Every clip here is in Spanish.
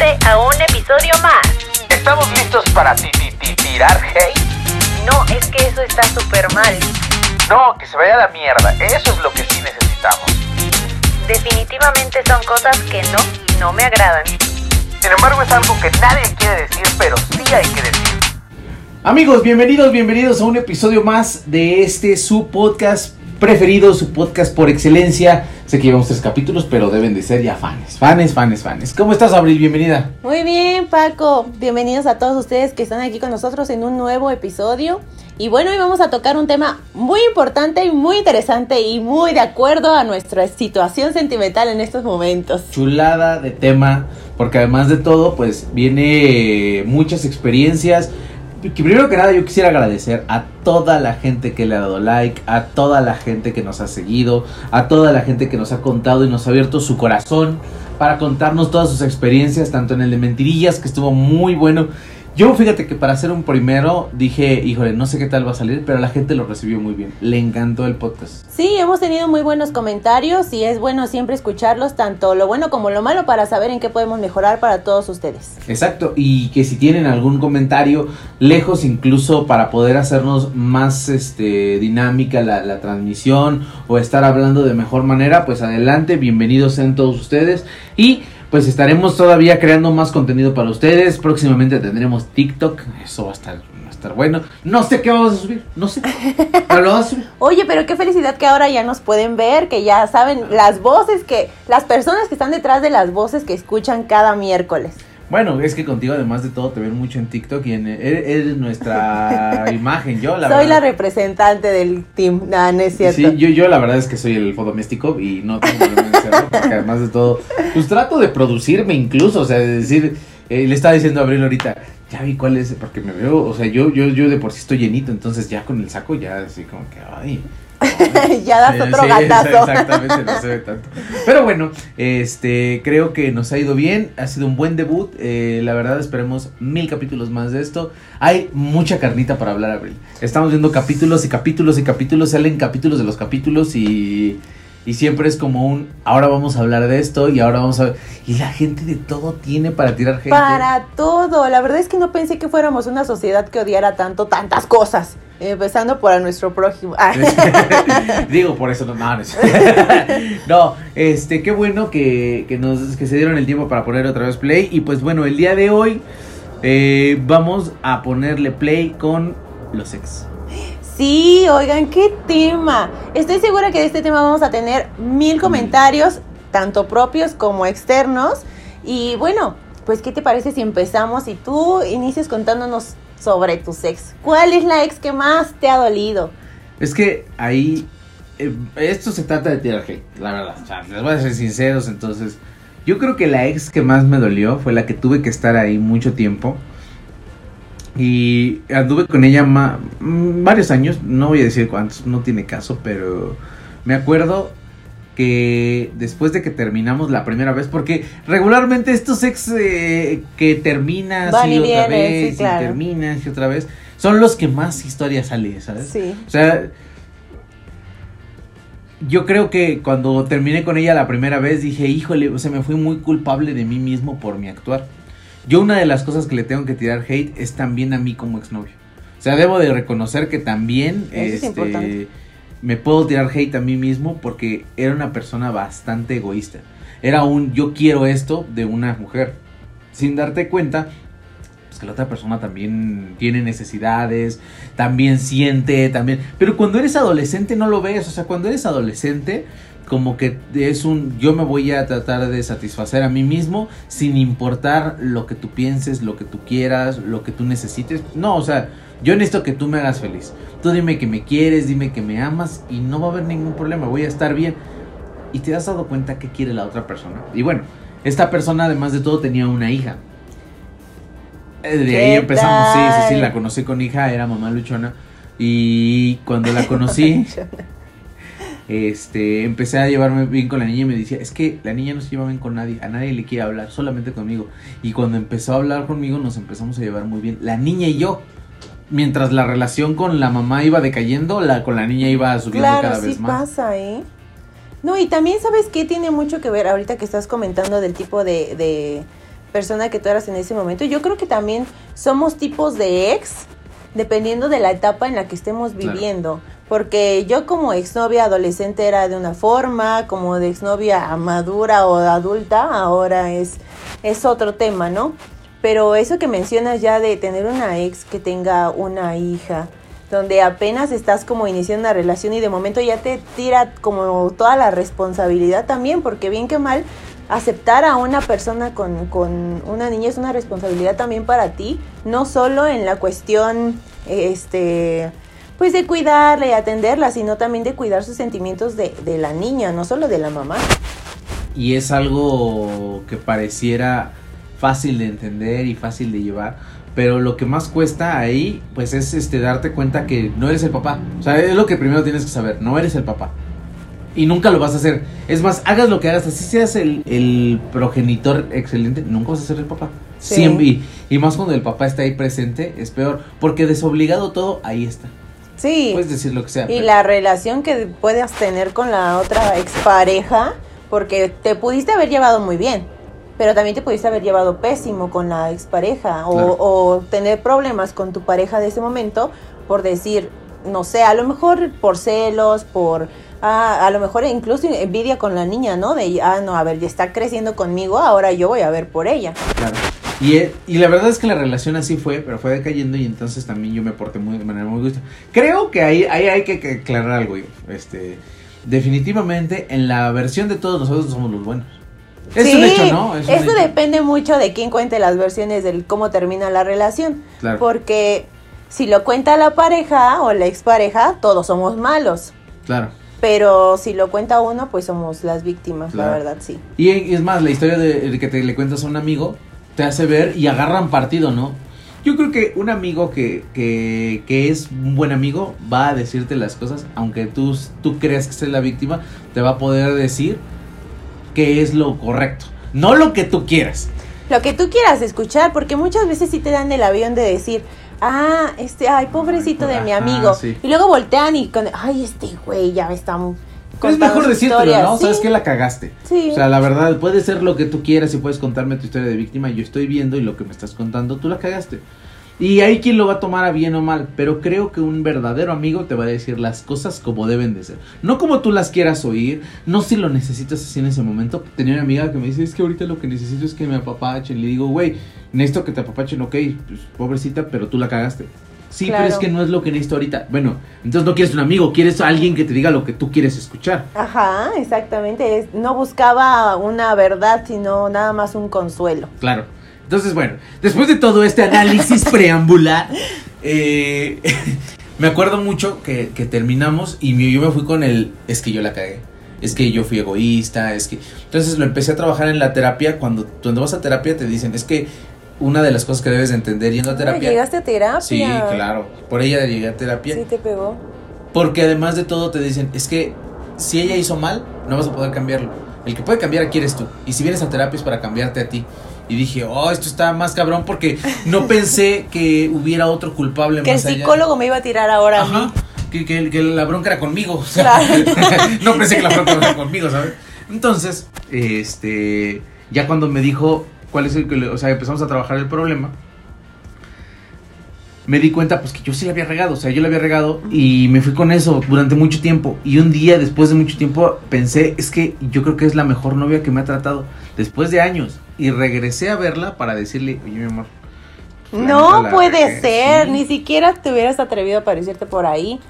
suscribirte a un episodio más. ¿Estamos listos para ti, ti, ti- tirar hate? No, es que eso está súper mal. No, que se vaya a la mierda. Eso es lo que sí necesitamos. Definitivamente son cosas que no, no me agradan. Sin embargo, es algo que nadie quiere decir, pero sí hay que decir. Amigos, bienvenidos, bienvenidos a un episodio más de este su podcast preferido, su podcast por excelencia. Sé que llevamos tres capítulos, pero deben de ser ya fans, fans, fans, fans. ¿Cómo estás, Abril? Bienvenida. Muy bien, Paco. Bienvenidos a todos ustedes que están aquí con nosotros en un nuevo episodio. Y bueno, hoy vamos a tocar un tema muy importante y muy interesante y muy de acuerdo a nuestra situación sentimental en estos momentos. Chulada de tema, porque además de todo, pues viene muchas experiencias. Primero que nada yo quisiera agradecer a toda la gente que le ha dado like, a toda la gente que nos ha seguido, a toda la gente que nos ha contado y nos ha abierto su corazón para contarnos todas sus experiencias, tanto en el de mentirillas, que estuvo muy bueno. Yo fíjate que para hacer un primero dije, híjole, no sé qué tal va a salir, pero la gente lo recibió muy bien. Le encantó el podcast. Sí, hemos tenido muy buenos comentarios y es bueno siempre escucharlos, tanto lo bueno como lo malo, para saber en qué podemos mejorar para todos ustedes. Exacto, y que si tienen algún comentario lejos incluso para poder hacernos más este dinámica la, la transmisión o estar hablando de mejor manera, pues adelante, bienvenidos sean todos ustedes y pues estaremos todavía creando más contenido para ustedes, próximamente tendremos TikTok, eso va a estar, va a estar bueno, no sé qué vamos a subir, no sé, pero lo vamos a subir. Oye, pero qué felicidad que ahora ya nos pueden ver, que ya saben las voces que, las personas que están detrás de las voces que escuchan cada miércoles. Bueno, es que contigo además de todo te ven mucho en TikTok y en, eres, eres nuestra imagen, yo la Soy la verdad. representante del team. No, no es cierto. Sí, yo, yo la verdad es que soy el doméstico y no tengo problema en serlo, porque además de todo, pues trato de producirme incluso, o sea, de decir, eh, le estaba diciendo a Abril ahorita, ya vi cuál es, porque me veo, o sea, yo, yo, yo de por sí estoy llenito, entonces ya con el saco ya así como que, ay. ya das otro sí, gatazo. Exactamente, no se ve tanto. Pero bueno, este, creo que nos ha ido bien, ha sido un buen debut, eh, la verdad esperemos mil capítulos más de esto. Hay mucha carnita para hablar, Abril. Estamos viendo capítulos y capítulos y capítulos, salen capítulos de los capítulos y, y siempre es como un, ahora vamos a hablar de esto y ahora vamos a ver. Y la gente de todo tiene para tirar gente. Para todo. La verdad es que no pensé que fuéramos una sociedad que odiara tanto tantas cosas. Empezando por a nuestro prójimo. Ah. Digo, por eso no, no, no, es- No, este, qué bueno que, que nos que se dieron el tiempo para poner otra vez play. Y pues bueno, el día de hoy eh, vamos a ponerle play con los ex. Sí, oigan, qué tema. Estoy segura que de este tema vamos a tener mil comentarios, tanto propios como externos. Y bueno, pues, ¿qué te parece si empezamos y tú inicias contándonos sobre tus ex? ¿Cuál es la ex que más te ha dolido? Es que ahí eh, esto se trata de tirar hate, la verdad. O sea, les voy a ser sinceros, entonces. Yo creo que la ex que más me dolió fue la que tuve que estar ahí mucho tiempo. Y anduve con ella ma- mm, varios años, no voy a decir cuántos, no tiene caso, pero me acuerdo que después de que terminamos la primera vez, porque regularmente estos ex eh, que terminas Van y, y otra vez sí, y claro. terminas y otra vez, son los que más historias salen, ¿sabes? Sí. O sea, yo creo que cuando terminé con ella la primera vez dije, híjole, o sea, me fui muy culpable de mí mismo por mi actuar. Yo una de las cosas que le tengo que tirar hate es también a mí como exnovio. O sea, debo de reconocer que también Eso este, me puedo tirar hate a mí mismo porque era una persona bastante egoísta. Era un yo quiero esto de una mujer. Sin darte cuenta, pues que la otra persona también tiene necesidades, también siente, también... Pero cuando eres adolescente no lo ves, o sea, cuando eres adolescente como que es un yo me voy a tratar de satisfacer a mí mismo sin importar lo que tú pienses, lo que tú quieras, lo que tú necesites. No, o sea, yo necesito que tú me hagas feliz. Tú dime que me quieres, dime que me amas y no va a haber ningún problema, voy a estar bien. Y te has dado cuenta que quiere la otra persona. Y bueno, esta persona además de todo tenía una hija. Eh, De ahí ¿Qué empezamos, sí, sí, sí, la conocí con hija, era mamá luchona. Y cuando la conocí, este, empecé a llevarme bien con la niña y me decía, es que la niña no se lleva bien con nadie, a nadie le quiere hablar, solamente conmigo. Y cuando empezó a hablar conmigo nos empezamos a llevar muy bien, la niña y yo. Mientras la relación con la mamá iba decayendo, la con la niña iba subiendo Claro, cada sí vez más. pasa, ¿eh? No, y también sabes que tiene mucho que ver ahorita que estás comentando del tipo de, de, persona que tú eras en ese momento. Yo creo que también somos tipos de ex, dependiendo de la etapa en la que estemos Claro. Porque yo como exnovia adolescente era de una forma, como de exnovia madura o adulta, ahora es, es otro tema, ¿no? Pero eso que mencionas ya de tener una ex que tenga una hija, donde apenas estás como iniciando una relación y de momento ya te tira como toda la responsabilidad también, porque bien que mal, aceptar a una persona con, con una niña es una responsabilidad también para ti, no solo en la cuestión, este, pues de cuidarla y atenderla, sino también de cuidar sus sentimientos de, de la niña, no solo de la mamá. Y es algo que pareciera fácil de entender y fácil de llevar. Pero lo que más cuesta ahí, pues es este darte cuenta que no eres el papá. O sea, es lo que primero tienes que saber. No eres el papá. Y nunca lo vas a hacer. Es más, hagas lo que hagas, así seas el, el progenitor excelente, nunca vas a ser el papá. Sí. Siempre. Y, y más cuando el papá está ahí presente, es peor. Porque desobligado todo, ahí está. Sí. Puedes decir lo que sea. Y pero- la relación que puedas tener con la otra expareja, porque te pudiste haber llevado muy bien, pero también te pudiste haber llevado pésimo con la expareja o, Claro. o tener problemas con tu pareja de ese momento por decir, no sé, a lo mejor por celos, por... ah, a lo mejor incluso envidia con la niña, ¿no? De, ah, no, a ver, ya está creciendo conmigo, ahora yo voy a ver por ella. Claro. Y, eh, y la verdad es que la relación así fue, pero fue decayendo y entonces también yo me porté muy, de manera muy gusta. Creo que ahí, ahí hay que, que aclarar algo. yo. Este, definitivamente en la versión de todos nosotros somos los buenos. Es Sí, un hecho, ¿no? Es eso hecho. depende mucho de quién cuente las versiones del cómo termina la relación. Claro. Porque si lo cuenta la pareja o la expareja, todos somos malos. Claro. Pero si lo cuenta uno, pues somos las víctimas, Claro. la verdad, sí. Y y es más, la historia de, de que te le cuentas a un amigo te hace ver y agarran partido, ¿no? Yo creo que un amigo que, que, que es un buen amigo va a decirte las cosas, aunque tú, tú creas que es la víctima, te va a poder decir que es lo correcto, no lo que tú quieras. Lo que tú quieras escuchar, porque muchas veces sí te dan el avión de decir, ah, este, ay, pobrecito de mi amigo. sí. Y luego voltean y con, ay, este güey ya me está es mejor decírtelo, historia". ¿no? Sí, Sabes que la cagaste. Sí. O sea, la verdad, puede ser lo que tú quieras y puedes contarme tu historia de víctima. Yo estoy viendo y lo que me estás contando, tú la cagaste. Y hay quien lo va a tomar a bien o mal, pero creo que un verdadero amigo te va a decir las cosas como deben de ser. No como tú las quieras oír, no si lo necesitas así en ese momento. Tenía una amiga que me dice, es que ahorita lo que necesito es que me apapachen. Le digo, güey, necesito que te apapachen, ok, pues, pobrecita, pero tú la cagaste. Sí, Claro. pero es que no es lo que necesito ahorita. Bueno, entonces no quieres un amigo, quieres a alguien que te diga lo que tú quieres escuchar. Ajá, exactamente. no buscaba una verdad, sino nada más un consuelo. Claro. Entonces, bueno, después de todo este análisis preambular, eh, me acuerdo mucho que, que terminamos y yo me fui con el, es que yo la cagué, es que yo fui egoísta, es que... Entonces lo empecé a trabajar en la terapia, cuando, cuando vas a terapia te dicen, es que una de las cosas que debes de entender yendo a Ah, terapia... ¿Llegaste a terapia? Sí, claro, por ella llegué a terapia. Sí te pegó. Porque además de todo te dicen, es que si ella hizo mal, no vas a poder cambiarlo. El que puede cambiar aquí eres tú. Y si vienes a terapia es para cambiarte a ti. Y dije, oh, esto está más cabrón porque no pensé que hubiera otro culpable Que el más allá. psicólogo me iba a tirar ahora a Ajá. mí. Que, que- que la bronca era conmigo. o sea, no pensé que la bronca era conmigo, ¿sabes? Entonces, este, ya cuando me dijo cuál es el que, o sea, empezamos a trabajar el problema, me di cuenta pues que yo sí la había regado, o sea, yo la había regado y me fui con eso durante mucho tiempo. Y un día, después de mucho tiempo, pensé, es que yo creo que es la mejor novia que me ha tratado después de años. Y regresé a verla para decirle, oye, mi amor. pues, No puede regué". ser, Sí. ni siquiera te hubieras atrevido a aparecerte por ahí.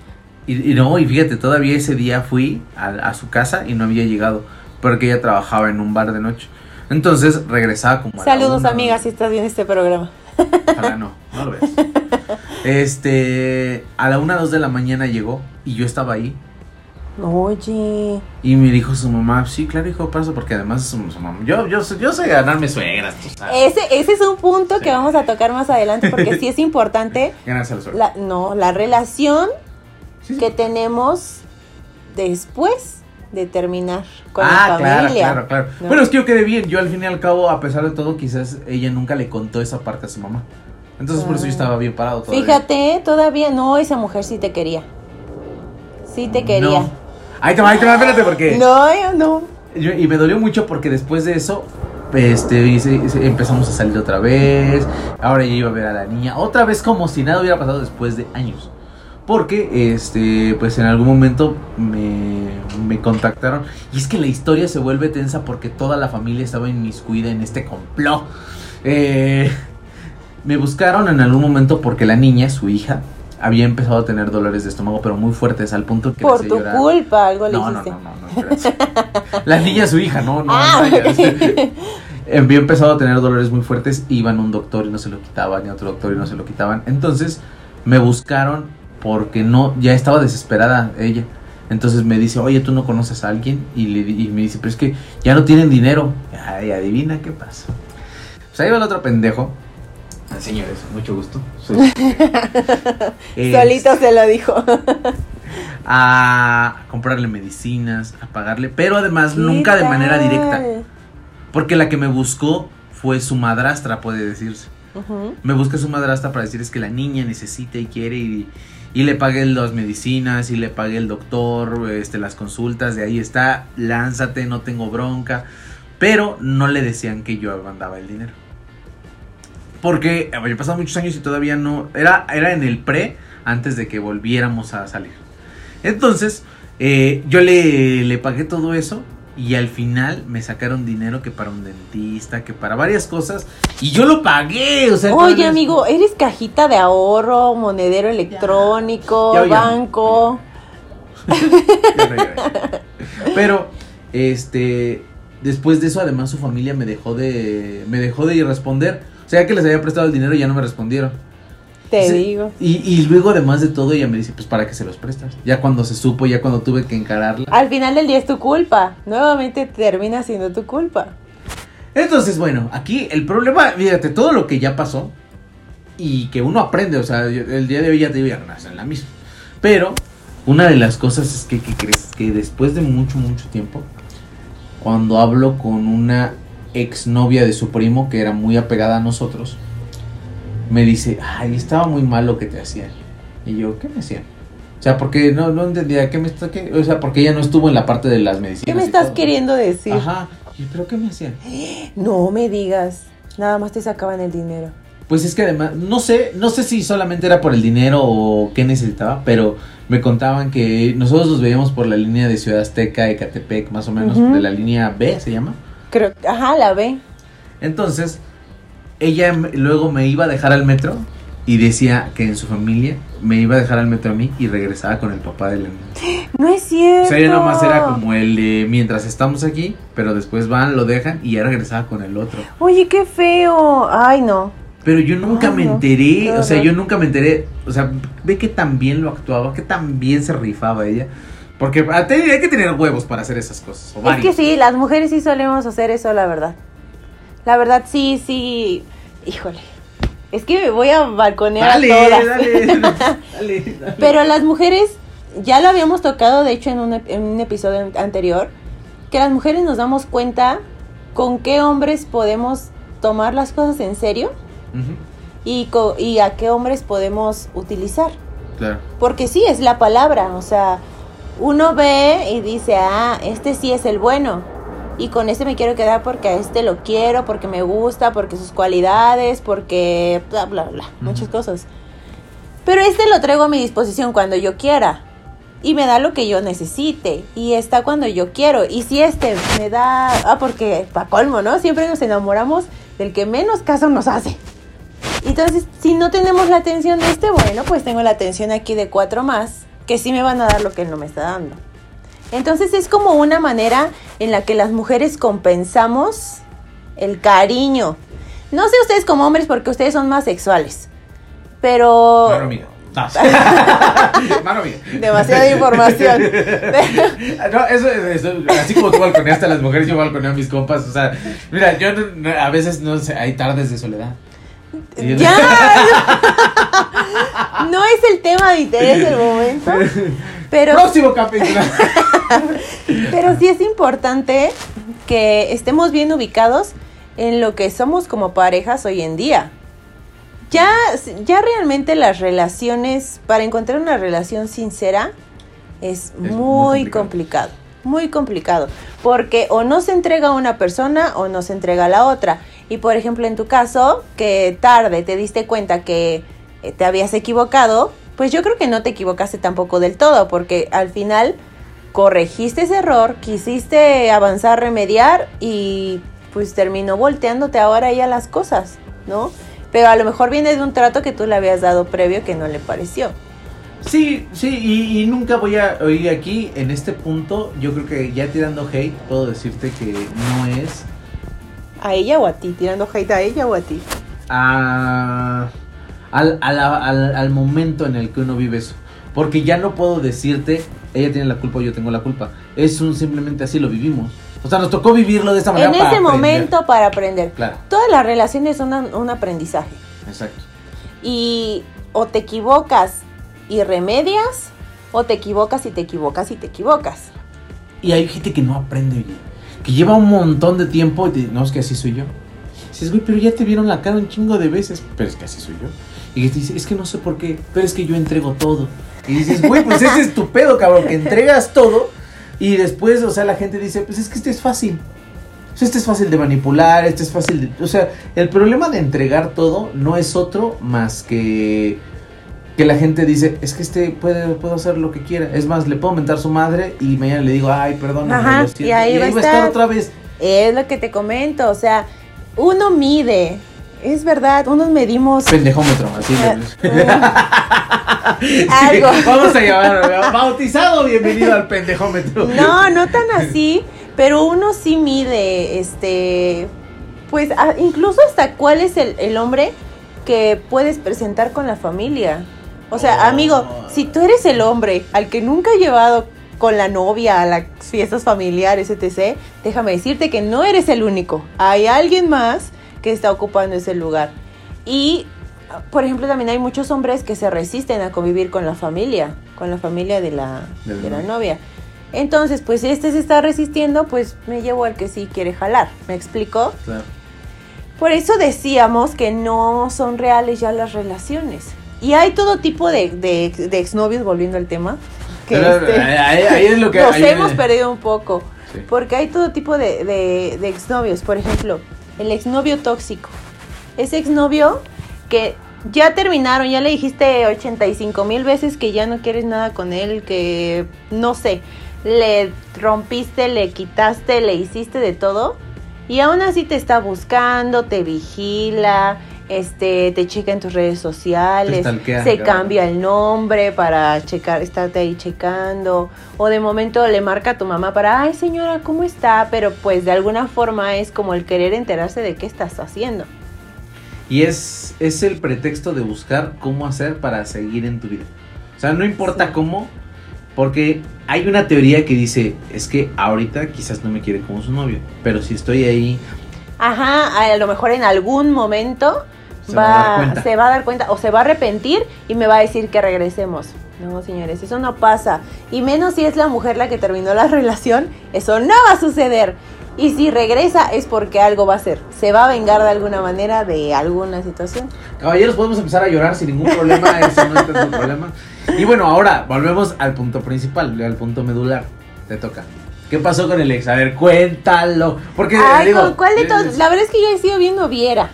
Y, y no, y fíjate, todavía ese día fui a, a su casa y no había llegado, porque ella trabajaba en un bar de noche. Entonces regresaba como a la Saludos una, amigas si estás viendo este programa. Ojalá no, no lo veas. Este, a la una, dos de la mañana llegó y yo estaba ahí. Oye, Y me dijo su mamá, sí, claro, hijo, pasa, porque además es su, su mamá. Yo, yo, yo sé ganarme suegras, tú sabes. ese, ese es un punto Sí. que vamos a tocar más adelante porque sí es importante Ganarse la suegra. la, no, la relación Sí, sí. que tenemos después de terminar con ah, la claro, familia. claro, claro. ¿no? Bueno, es que yo quedé bien. Yo al fin y al cabo, a pesar de todo, quizás ella nunca le contó esa parte a su mamá. Entonces por eso yo estaba bien parado todavía. Fíjate, todavía no, esa mujer sí te quería. Sí te quería. No. Ahí te va, ahí te va, espérate, porque. No, yo no. yo- y me dolió mucho porque después de eso, este, empezamos a salir otra vez. Ahora ya iba a ver a la niña. Otra vez como si nada hubiera pasado después de años. Porque, este, pues en algún momento me, me contactaron. Y es que la historia se vuelve tensa porque toda la familia estaba inmiscuida en este complot. Eh, me buscaron en algún momento porque la niña, su hija, había empezado a tener dolores de estómago, pero muy fuertes, al punto que Por tu llorar. culpa, algo le No, no, hiciste. no, no, no. La niña, su hija, no, no. Ah. Había empezado a tener dolores muy fuertes, iban a un doctor y no se lo quitaban, y a otro doctor y no se lo quitaban. Entonces me buscaron porque no, ya estaba desesperada ella. Entonces me dice, oye, ¿tú no conoces a alguien? Y, le, y me dice, pero es que ya no tienen dinero. Ay, adivina qué pasa. Pues ahí va el otro pendejo. Ah, Señores, mucho gusto. Soy- Solito se lo dijo. a comprarle medicinas, a pagarle, pero además nunca de manera ¿Qué directa. Porque la que me buscó fue su madrastra, puede decirse. Me busca su madrastra para decir es que la niña necesita y quiere y, y le pagué las medicinas y le pagué el doctor, este, las consultas, de ahí está, lánzate, no tengo bronca. Pero no le decían que yo mandaba el dinero. Porque había pasado muchos años y todavía no. Era, era en el pre antes de que volviéramos a salir. Entonces, eh, yo le, le pagué todo eso. Y al final me sacaron dinero que para un dentista, que para varias cosas. Y yo lo pagué. O sea, Oye, amigo, ¿eres cajita de ahorro, monedero electrónico, Ya, ya, ya. banco? Pero, este, después de eso, además su familia me dejó de, me dejó de responder. O sea, que les había prestado el dinero y ya no me respondieron. Te Sí. digo. Y, y luego, además de todo, ella me dice, pues, ¿para qué se los prestas? Ya cuando se supo, ya cuando tuve que encararla. Al final del día es tu culpa. Nuevamente termina siendo tu culpa. Entonces, bueno, aquí el problema, fíjate, todo lo que ya pasó y que uno aprende, o sea, yo- el día de hoy ya te digo, ya no en la misma. Pero una de las cosas es que, que crees que después de mucho, mucho tiempo, cuando hablo con una exnovia de su primo que era muy apegada a nosotros, me dice, ay, estaba muy mal lo que te hacían. Y yo, ¿qué me hacían? O sea, porque no, no entendía, ¿qué me está, qué? O sea, porque ella no estuvo en la parte de las medicinas. ¿Qué me estás queriendo decir? Ajá. ¿Y pero qué me hacían? No me digas. Nada más te sacaban el dinero. Pues es que además, no sé, no sé si solamente era por el dinero o qué necesitaba, pero me contaban que nosotros los veíamos por la línea de Ciudad Azteca, Ecatepec, más o menos, de la línea B se llama. Creo, ajá, la ve. Entonces, ella luego me iba a dejar al metro y decía que en su familia me iba a dejar al metro a mí y regresaba con el papá de la niña. No es cierto. O sea, ella nomás era como el de mientras estamos aquí, pero después van, lo dejan y ya regresaba con el otro. Oye, qué feo. Ay, no. Pero yo nunca Ay, me no. enteré, o sea, yo nunca me enteré, o sea, ve que tan bien lo actuaba, que tan bien se rifaba ella. Porque ah, hay que tener huevos para hacer esas cosas. O Es que sí, las mujeres sí solemos hacer eso, la verdad. La verdad, sí, sí. Híjole. Es que me voy a balconear Dale, a todas. dale, dale, dale. Pero las mujeres, ya lo habíamos tocado, de hecho, en un, en un episodio an- anterior, que las mujeres nos damos cuenta con qué hombres podemos tomar las cosas en serio y, co- y a qué hombres podemos utilizar. Claro. Porque sí, es la palabra, o sea, uno ve y dice, ah, este sí es el bueno. Y con este me quiero quedar porque a este lo quiero, porque me gusta, porque sus cualidades, porque bla, bla, bla, muchas cosas. Pero este lo traigo a mi disposición cuando yo quiera. Y me da lo que yo necesite. Y está cuando yo quiero. Y si este me da... Ah, porque pa' colmo, ¿no? Siempre nos enamoramos del que menos caso nos hace. Entonces, si no tenemos la atención de este, bueno, pues tengo la atención aquí de cuatro más, que sí me van a dar lo que él no me está dando. Entonces es como una manera en la que las mujeres compensamos el cariño. No sé ustedes como hombres porque ustedes son más sexuales, pero... Mano amiga. No. Demasiada información. No, eso, eso, así como tú balconeaste a las mujeres, yo balconeo a mis compas. O sea, mira, yo no- no- a veces no sé, hay tardes de soledad. Y ya. No es el tema de interés del momento, pero... Próximo capítulo. Pero sí es importante que estemos bien ubicados en lo que somos como parejas hoy en día. Ya, ya realmente las relaciones, para encontrar una relación sincera, es, muy muy complicado. complicado. muy complicado, porque o no se entrega a una persona o no se entrega a la otra. Y por ejemplo, en tu caso, que tarde te diste cuenta que eh, te habías equivocado, pues yo creo que no te equivocaste tampoco del todo, porque al final corregiste ese error, quisiste avanzar, remediar y pues terminó volteándote ahora ya las cosas, ¿no? Pero a lo mejor viene de un trato que tú le habías dado previo que no le pareció. Sí, sí, y, y nunca voy a oír aquí, en este punto, yo creo que ya tirando hate, puedo decirte que no es ¿A ella o a ti? ¿Tirando hate a ella o a ti? a- al, al- al momento en el que uno vive eso. Porque ya no puedo decirte, ella tiene la culpa o yo tengo la culpa. Es un simplemente así lo vivimos. O sea, nos tocó vivirlo de esta manera. En para ese aprender. momento para aprender. Claro, Todas las relaciones son un, un aprendizaje. exacto. Y o te equivocas y remedias, o te equivocas y te equivocas y te equivocas. Y hay gente que no aprende, oye, Que lleva un montón de tiempo y te, no, es que así soy yo. Dices, güey, pero ya te vieron la cara un chingo de veces. Pero es que así soy yo. Y te dice, es que no sé por qué, pero es que yo entrego todo. Y dices, güey, pues ese es tu pedo, cabrón, que entregas todo. Y después, o sea, la gente dice, pues es que este es fácil. O sea, este es fácil de manipular, este es fácil de... O sea, el problema de entregar todo no es otro más que... Que la gente dice, es que este puede, puedo hacer lo que quiera. Es más, le puedo mentar su madre y mañana le digo, ay, perdón. Ajá, y ahí va a estar. otra vez. Es lo que te comento, o sea, uno mide. Es verdad, unos medimos Pendejómetro, así le- Sí, Algo. Vamos a llamar bautizado, bienvenido al pendejómetro. No, no tan así, pero uno sí mide, este, pues a- incluso hasta cuál es el, el hombre que puedes presentar con la familia. O sea, Oh. amigo, si tú eres el hombre al que nunca ha llevado con la novia a las fiestas familiares, etc., déjame decirte que no eres el único. Hay alguien más que está ocupando ese lugar. Y, por ejemplo, también hay muchos hombres que se resisten a convivir con la familia, con la familia de la, De la de la novia. Entonces, pues si este se está resistiendo, pues me llevo al que sí quiere jalar. ¿Me explico? Claro. Por eso decíamos que no son reales ya las relaciones. Y hay todo tipo de, de, de exnovios, volviendo al tema. Que Pero, este, ahí, ahí es lo que. nos ahí hemos perdido un poco. Sí. Porque hay todo tipo de, de, de exnovios. Por ejemplo, el exnovio tóxico. Ese exnovio que ya terminaron, ya le dijiste 85 mil veces que ya no quieres nada con él, que no sé, le rompiste, le quitaste, le hiciste de todo. Y aún así te está buscando, te vigila, este, te checa en tus redes sociales, se cambia el nombre para checar, estarte ahí checando, o de momento le marca a tu mamá para, ay señora, ¿cómo está? Pero pues de alguna forma es como el querer enterarse de qué estás haciendo. Y es, es el pretexto de buscar cómo hacer para seguir en tu vida. O sea, no importa Sí. cómo, porque hay una teoría que dice, es que ahorita quizás no me quiere como su novio, pero si estoy ahí, Ajá, a lo mejor en algún momento Se va a dar cuenta. se va a dar cuenta o se va a arrepentir y me va a decir que regresemos. No, señores, eso no pasa. Y menos si es la mujer la que terminó la relación, eso no va a suceder. Y si regresa es porque algo va a hacer. Se va a vengar de alguna manera de alguna situación. caballeros, podemos empezar a llorar sin ningún problema, eso no es tanto problema. Y bueno, ahora volvemos al punto principal, al punto medular. Te toca. ¿Qué pasó con el ex? A ver, cuéntalo. Porque Ay, digo, ¿con cuál de es- todos? La verdad es que yo he sido bien noviera.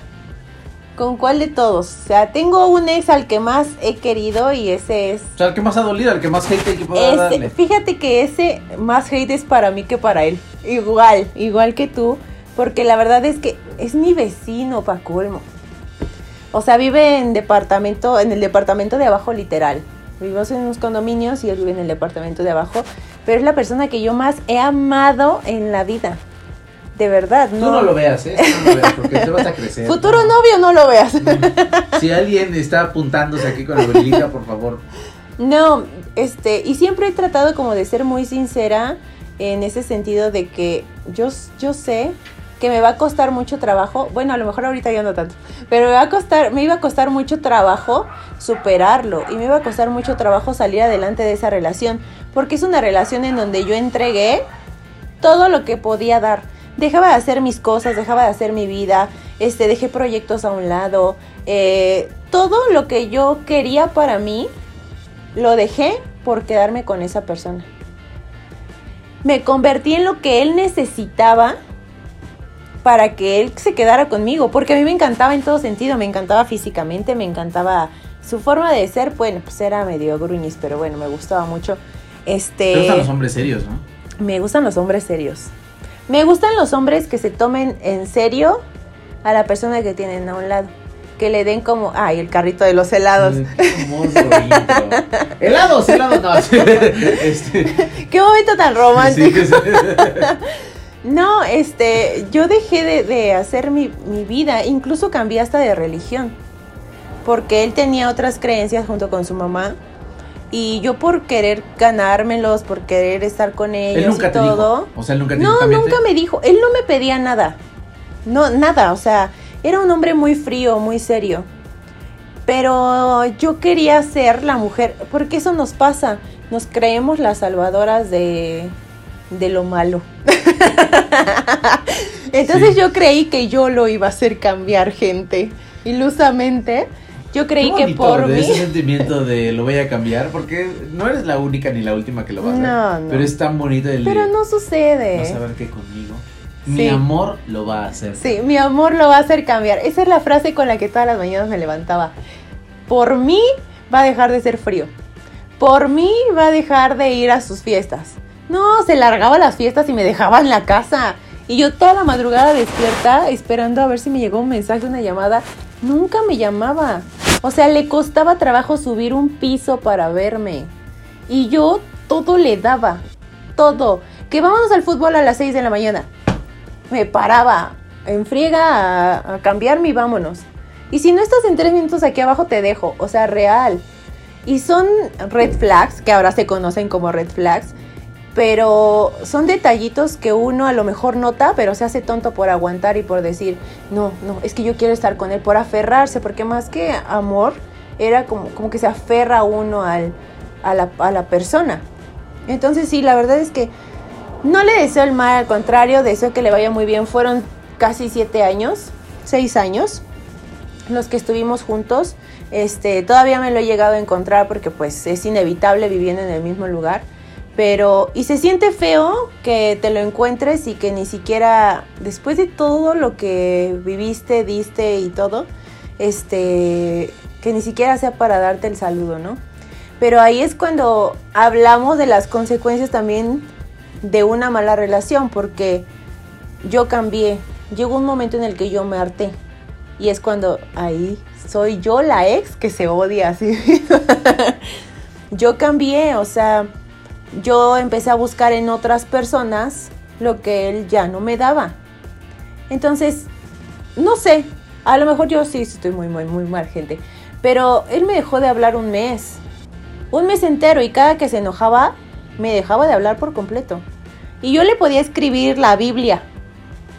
¿Con cuál de todos? O sea, tengo un ex al que más he querido y ese es O sea, el que más ha dolido, el que más hate hay que Ese- darle. fíjate que ese más hate es para mí que para él. Igual, igual que tú. Porque la verdad es que es mi vecino, pa' colmo. O sea, vive en departamento, en el departamento de abajo, literal. Vivimos en unos condominios y él vive en el departamento de abajo. Pero es la persona que yo más he amado en la vida. De verdad, Tú no. no lo veas, ¿eh? Tú no lo veas, porque te vas a crecer. Futuro novio, no lo veas. Si alguien está apuntándose aquí con la velita, por favor. No, este, y siempre he tratado como de ser muy sincera en ese sentido de que yo, yo sé que me va a costar mucho trabajo, bueno, a lo mejor ahorita ya no tanto, pero me va a costar, me iba a costar mucho trabajo superarlo y me iba a costar mucho trabajo salir adelante de esa relación, porque es una relación en donde yo entregué todo lo que podía dar. Dejaba de hacer mis cosas, dejaba de hacer mi vida, este, dejé proyectos a un lado, eh, todo lo que yo quería para mí lo dejé por quedarme con esa persona. me convertí en lo que él necesitaba para que él se quedara conmigo, porque a mí me encantaba en todo sentido, me encantaba físicamente, me encantaba su forma de ser, bueno, pues era medio gruñis, pero bueno, me gustaba mucho. Este, Te gustan los hombres serios, ¿no? me gustan los hombres serios. Me gustan los hombres que se tomen en serio a la persona que tienen a un lado. Que le den como, ay, el carrito de los helados. Intro. Helados, helados, no. Este, Qué momento tan romántico. sí, sí. No, este, yo dejé de, de hacer mi, mi vida, incluso cambié hasta de religión, porque él tenía otras creencias junto con su mamá y yo por querer ganármelos, por querer estar con ellos Él nunca y te todo. dijo. O sea, él nunca te No, nunca me dijo, él no me pedía nada, no, nada, o sea, era un hombre muy frío, muy serio. Pero yo quería ser la mujer, porque eso nos pasa, nos creemos las salvadoras de, de lo malo. Entonces Sí. yo creí que yo lo iba a hacer cambiar gente, ilusamente. Yo creí Qué que por de mí... ese sentimiento de lo voy a cambiar, porque no eres la única ni la última que lo va a hacer. No, no. Pero es tan bonito el Pero no sucede. no saber que conmigo. Sí. Mi amor lo va a hacer. Sí, mi amor lo va a hacer cambiar. Esa es la frase con la que todas las mañanas me levantaba. Por mí va a dejar de ser frío. Por mí va a dejar de ir a sus fiestas. No, se largaba las fiestas y me dejaba en la casa. Y yo toda la madrugada despierta esperando a ver si me llegó un mensaje, una llamada. Nunca me llamaba. O sea, le costaba trabajo subir un piso para verme. Y yo todo le daba. Todo. Que vámonos al fútbol a las 6 de la mañana me paraba en friega a, a cambiarme y vámonos. Y si no estás en tres minutos aquí abajo, te dejo. O sea, real. Y son red flags, que ahora se conocen como red flags, pero son detallitos que uno a lo mejor nota, pero se hace tonto por aguantar y por decir, no, no, es que yo quiero estar con él, por aferrarse, porque más que amor, era como, como que se aferra uno al, a, la, a la persona. Entonces sí, la verdad es que no le deseo el mal, al contrario, deseo que le vaya muy bien. Fueron casi siete años, seis años, los que estuvimos juntos. Este, todavía me lo he llegado a encontrar porque pues es inevitable viviendo en el mismo lugar. Pero, y se siente feo que te lo encuentres y que ni siquiera, después de todo lo que viviste, diste y todo, este, que ni siquiera sea para darte el saludo, ¿no? Pero ahí es cuando hablamos de las consecuencias también de una mala relación, porque yo cambié. Llegó un momento en el que yo me harté. Y es cuando ahí soy yo la ex que se odia así. yo cambié, o sea, yo empecé a buscar en otras personas lo que él ya no me daba. Entonces, no sé, a lo mejor yo sí estoy muy, muy, muy mal, gente. Pero él me dejó de hablar un mes. Un mes entero y cada que se enojaba, me dejaba de hablar por completo. Y yo le podía escribir la Biblia.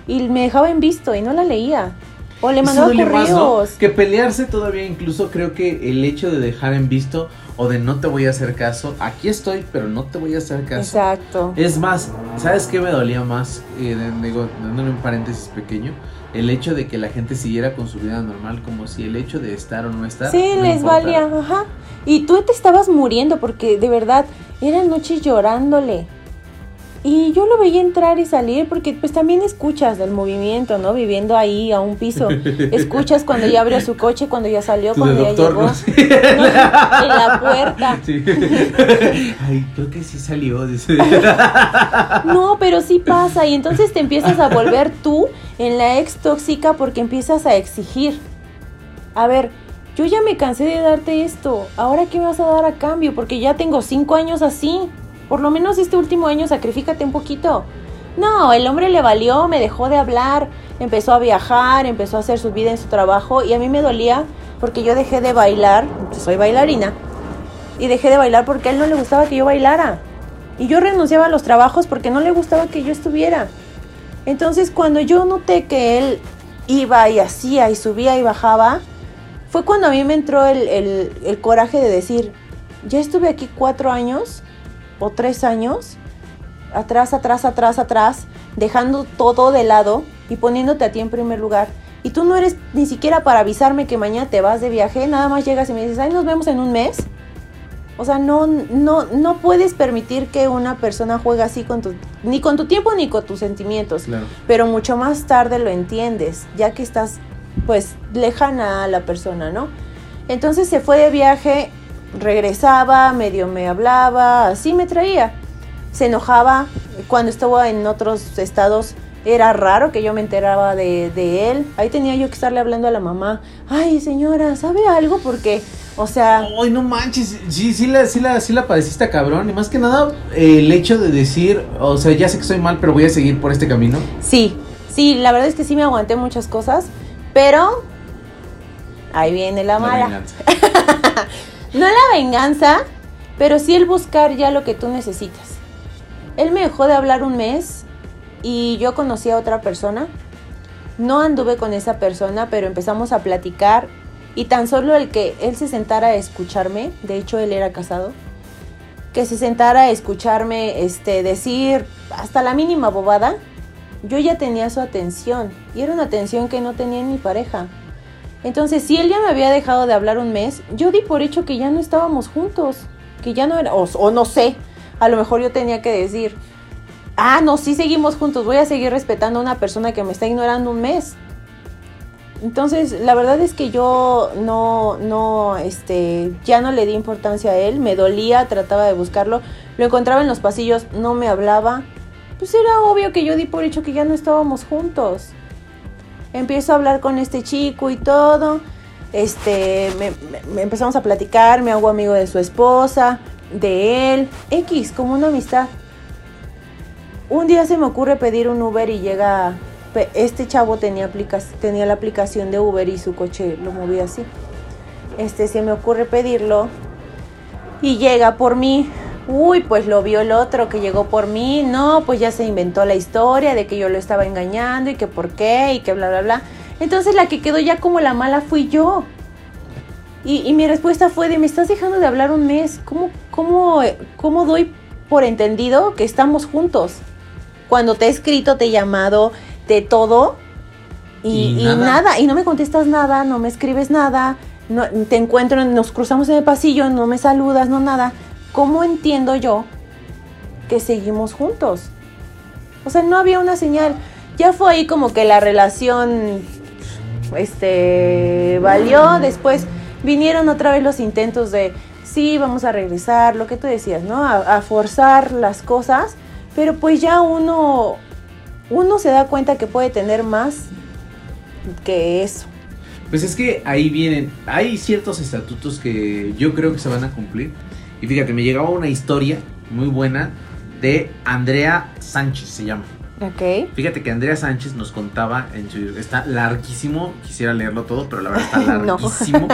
Y me dejaba en visto y no la leía. O le mandaba duele más, ¿no? correos. Que pelearse todavía, incluso creo que el hecho de dejar en visto o de no te voy a hacer caso, aquí estoy, pero no te voy a hacer caso. Exacto. Es más, ¿sabes qué me dolía más? Eh, digo, dándole un paréntesis pequeño. El hecho de que la gente siguiera con su vida normal, como si el hecho de estar o no estar. Sí, no les importara. valía, ajá. Y tú te estabas muriendo porque de verdad eran noches llorándole. Y yo lo veía entrar y salir porque pues también escuchas del movimiento, ¿no? Viviendo ahí a un piso. Escuchas cuando ya abrió su coche, cuando ya salió, cuando ya doctor, llegó. ¿no? En la puerta. Sí. Ay, creo que sí salió. dice. No, pero sí pasa y entonces te empiezas a volver tú en la ex tóxica porque empiezas a exigir. A ver, yo ya me cansé de darte esto, ahora qué me vas a dar a cambio porque ya tengo cinco años así. Por lo menos este último año sacrifícate un poquito. No, el hombre le valió, me dejó de hablar, empezó a viajar, empezó a hacer su vida en su trabajo y a mí me dolía porque yo dejé de bailar, soy bailarina, y dejé de bailar porque a él no le gustaba que yo bailara. Y yo renunciaba a los trabajos porque no le gustaba que yo estuviera. Entonces cuando yo noté que él iba y hacía y subía y bajaba, fue cuando a mí me entró el- el coraje de decir, ya estuve aquí cuatro años o tres años, atrás, atrás, atrás, atrás, dejando todo de lado y poniéndote a ti en primer lugar. Y tú no eres ni siquiera para avisarme que mañana te vas de viaje, nada más llegas y me dices, ay, nos vemos en un mes. O sea, no, no, no puedes permitir que una persona juegue así con tu, ni con tu tiempo ni con tus sentimientos. Claro. Pero mucho más tarde lo entiendes, ya que estás pues lejana a la persona, ¿no? Entonces se fue de viaje, regresaba, medio me hablaba, así me traía. Se enojaba cuando estaba en otros estados. Era raro que yo me enteraba de, de él. Ahí tenía yo que estarle hablando a la mamá. Ay, señora, ¿sabe algo? Porque, o sea, Ay, no manches, sí, sí la, sí la, sí la padeciste cabrón. Y más que nada, eh, el hecho de decir, o sea, ya sé que estoy mal, pero voy a seguir por este camino. sí, sí, la verdad es que sí me aguanté muchas cosas. Pero ahí viene la La mala. No la venganza, pero sí el buscar ya lo que tú necesitas. Él me dejó de hablar un mes y yo conocí a otra persona. No anduve con esa persona, pero empezamos a platicar y tan solo el que él se sentara a escucharme, de hecho él era casado, que se sentara a escucharme este decir hasta la mínima bobada, yo ya tenía su atención y era una atención que no tenía en mi pareja. Entonces, si él ya me había dejado de hablar un mes, yo di por hecho que ya no estábamos juntos, que ya no era, o, o no sé, a lo mejor yo tenía que decir, ah, no, sí seguimos juntos, voy a seguir respetando a una persona que me está ignorando un mes. Entonces, la verdad es que yo no, no, este, ya no le di importancia a él, me dolía, trataba de buscarlo, lo encontraba en los pasillos, no me hablaba, pues era obvio que yo di por hecho que ya no estábamos juntos. Empiezo a hablar con este chico y todo, este, me, empezamos a platicar, me hago amigo de su esposa, de él, X, como una amistad. Un día se me ocurre pedir un Uber y llega. Este chavo tenía, tenía la aplicación de Uber y su coche lo movía así. Este se me ocurre pedirlo y llega por mí. Uy, pues lo vio el otro que llegó por mí. No, pues ya se inventó la historia de que yo lo estaba engañando y que por qué y que bla, bla, bla. Entonces la que quedó ya como la mala fui yo. Y, y mi respuesta fue de, me estás dejando de hablar un mes. ¿Cómo, cómo, cómo doy por entendido que estamos juntos? Cuando te he escrito, te he llamado, de todo. Y, Y y nada. nada. y no me contestas nada, no me escribes nada, no, te encuentro, nos cruzamos en el pasillo, no me saludas, no nada. ¿Cómo entiendo yo que seguimos juntos? O sea, no había una señal. Ya fue ahí como que la relación este valió. Después vinieron otra vez los intentos de sí, vamos a regresar, lo que tú decías, ¿no? A, forzar las cosas. Pero pues ya uno, uno se da cuenta que puede tener más que eso. Pues es que ahí vienen, hay ciertos estatutos que yo creo que se van a cumplir. Y fíjate, me llegaba una historia muy buena de Andrea Sánchez, se llama. Ok. Fíjate que Andrea Sánchez nos contaba en su... Está larguísimo, quisiera leerlo todo, pero la verdad está No. larguísimo.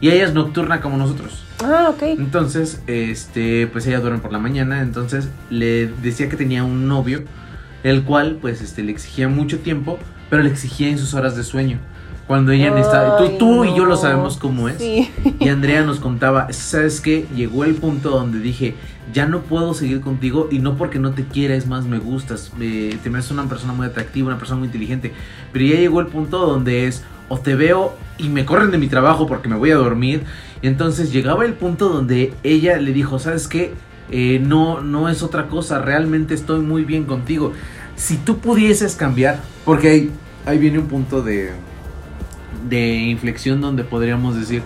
y ella es nocturna como nosotros. Ah, ok. Entonces, este, pues ella duerme por la mañana, entonces le decía que tenía un novio, el cual, pues, este, le exigía mucho tiempo, pero le exigía en sus horas de sueño. Cuando ella necesitaba, tú, tú y yo lo sabemos cómo es. Sí. Y Andrea nos contaba, ¿sabes qué? Llegó el punto donde dije, ya no puedo seguir contigo y no porque no te quiera, es más, me gustas, me- te me haces una persona muy atractiva, una persona muy inteligente, pero ya llegó el punto donde es, o te veo y me corren de mi trabajo porque me voy a dormir, y entonces llegaba el punto donde ella le dijo, ¿sabes qué? Eh, no, no es otra cosa, realmente estoy muy bien contigo. Si tú pudieses cambiar, porque ahí, ahí viene un punto de, de inflexión donde podríamos decir,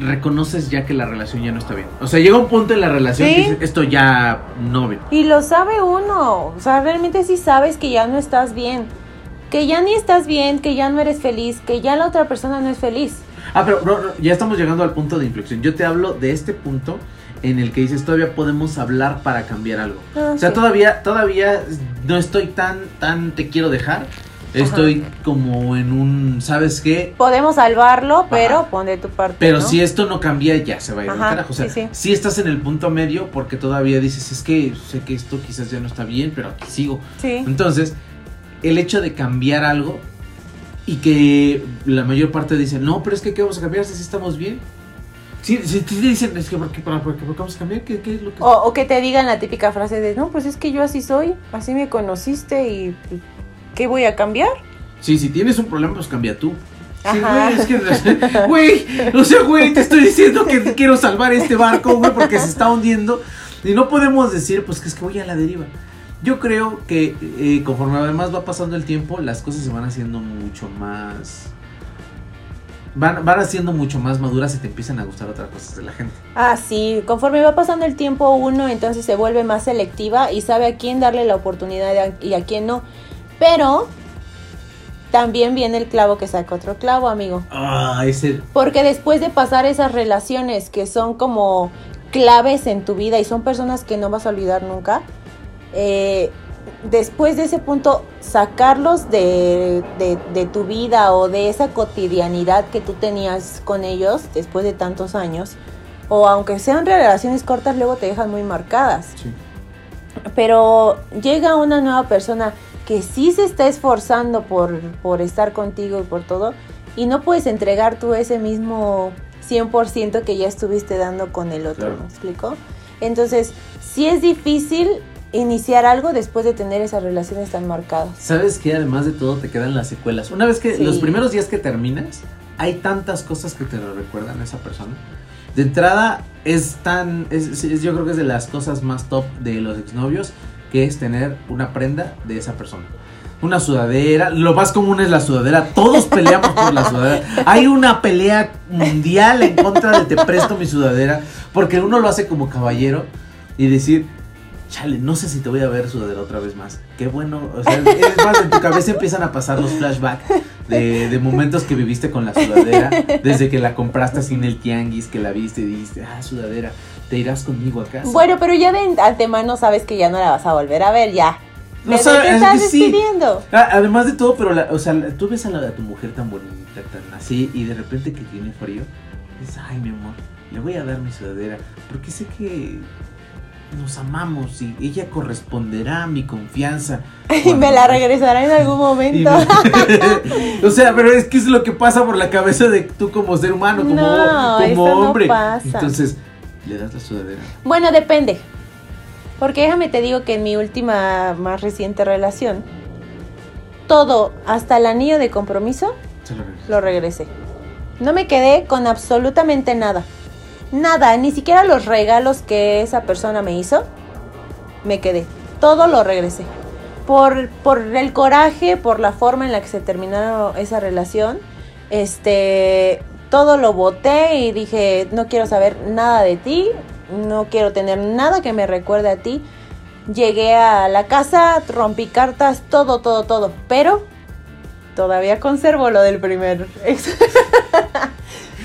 reconoces ya que la relación ya no está bien. O sea, llega un punto en la relación Sí. que dices, esto ya no ve. Y lo sabe uno. O sea, realmente sí sabes que ya no estás bien. Que ya ni estás bien, que ya no eres feliz, que ya la otra persona no es feliz. Ah, pero no, no, ya estamos llegando al punto de inflexión. Yo te hablo de este punto en el que dices, todavía podemos hablar para cambiar algo. Ah, O sea, sí. todavía, todavía no estoy tan, tan te quiero dejar. Estoy como en un, ¿sabes qué? Podemos salvarlo, pero Ajá. pon de tu parte. Pero ¿no? si esto no cambia, ya se va a ir al carajo. O sea, sí, sí. si estás en el punto medio porque todavía dices, es que sé que esto quizás ya no está bien, pero aquí sigo. Sí. Entonces, el hecho de cambiar algo y que la mayor parte dice, no, pero es que ¿qué vamos a cambiar si estamos bien? Si, si te dicen, es que ¿por qué, para- por qué- por qué vamos a cambiar? ¿Qué, qué es lo que...? O, o que te digan la típica frase de, no, pues es que yo así soy, así me conociste y ¿qué voy a cambiar? Sí, si tienes un problema, pues cambia tú. Sí, güey, es que, güey, o sea, güey, te estoy diciendo que quiero salvar este barco, güey, porque se está hundiendo. Y no podemos decir, pues, que es que voy a la deriva. Yo creo que eh, conforme además va pasando el tiempo, las cosas se van haciendo mucho más... Van, van haciendo mucho más maduras y te empiezan a gustar otras cosas de la gente. Ah, sí, conforme va pasando el tiempo uno entonces se vuelve más selectiva y sabe a quién darle la oportunidad y a quién no. Pero también viene el clavo que saca otro clavo, amigo. Ah, ese... Porque después de pasar esas relaciones que son como claves en tu vida y son personas que no vas a olvidar nunca, eh, después de ese punto sacarlos de, de- de tu vida o de esa cotidianidad que tú tenías con ellos después de tantos años, o aunque sean relaciones cortas, luego te dejan muy marcadas Sí. pero llega una nueva persona que sí se está esforzando por, por estar contigo y por todo, y no puedes entregar tú ese mismo 100% que ya estuviste dando con el otro, Claro. ¿me explico? Entonces, sí es difícil iniciar algo después de tener esas relaciones tan marcadas. ¿Sabes que Además de todo te quedan las secuelas. Una vez que Sí. los primeros días que terminas, hay tantas cosas que te lo recuerdan a esa persona. De entrada, es tan. Es, es- yo creo que es de las cosas más top de los exnovios, que es tener una prenda de esa persona. Una sudadera, lo más común es la sudadera. Todos peleamos por la sudadera. Hay una pelea mundial en contra de te presto mi sudadera. Porque uno lo hace como caballero y decir, chale, no sé si te voy a ver sudadera otra vez más. Qué bueno. O sea, es en tu cabeza empiezan a pasar los flashbacks de, momentos que viviste con la sudadera. Desde que la compraste en el tianguis, que la viste y dijiste, ah, sudadera, te irás conmigo a casa. Bueno, pero ya de antemano sabes que ya no la vas a volver a ver, ya. No ¿De sabe- qué es estás que sí. despidiendo? Ah, Además de todo, pero, la- o sea, tú ves a, la, a tu mujer tan bonita, tan así, y de repente que tiene frío, dices, ay, mi amor, le voy a dar mi sudadera, porque sé que nos amamos y ella corresponderá a mi confianza. Y me la regresará en algún momento. me- o sea, pero es que es lo que pasa por la cabeza de tú como ser humano, como, No, como eso no hombre. pasa. Entonces, le das la sudadera. Bueno, depende. Porque déjame te digo que en mi última más reciente relación, todo, hasta el anillo de compromiso, lo lo regresé. No me quedé con absolutamente nada. Nada, ni siquiera los regalos que esa persona me hizo, me quedé. Todo lo regresé. Por, por el coraje, por la forma en la que se terminó esa relación, este, todo lo boté y dije, no quiero saber nada de ti, no quiero tener nada que me recuerde a ti. Llegué a la casa, rompí cartas, todo, todo, todo, pero todavía conservo lo del primer ex.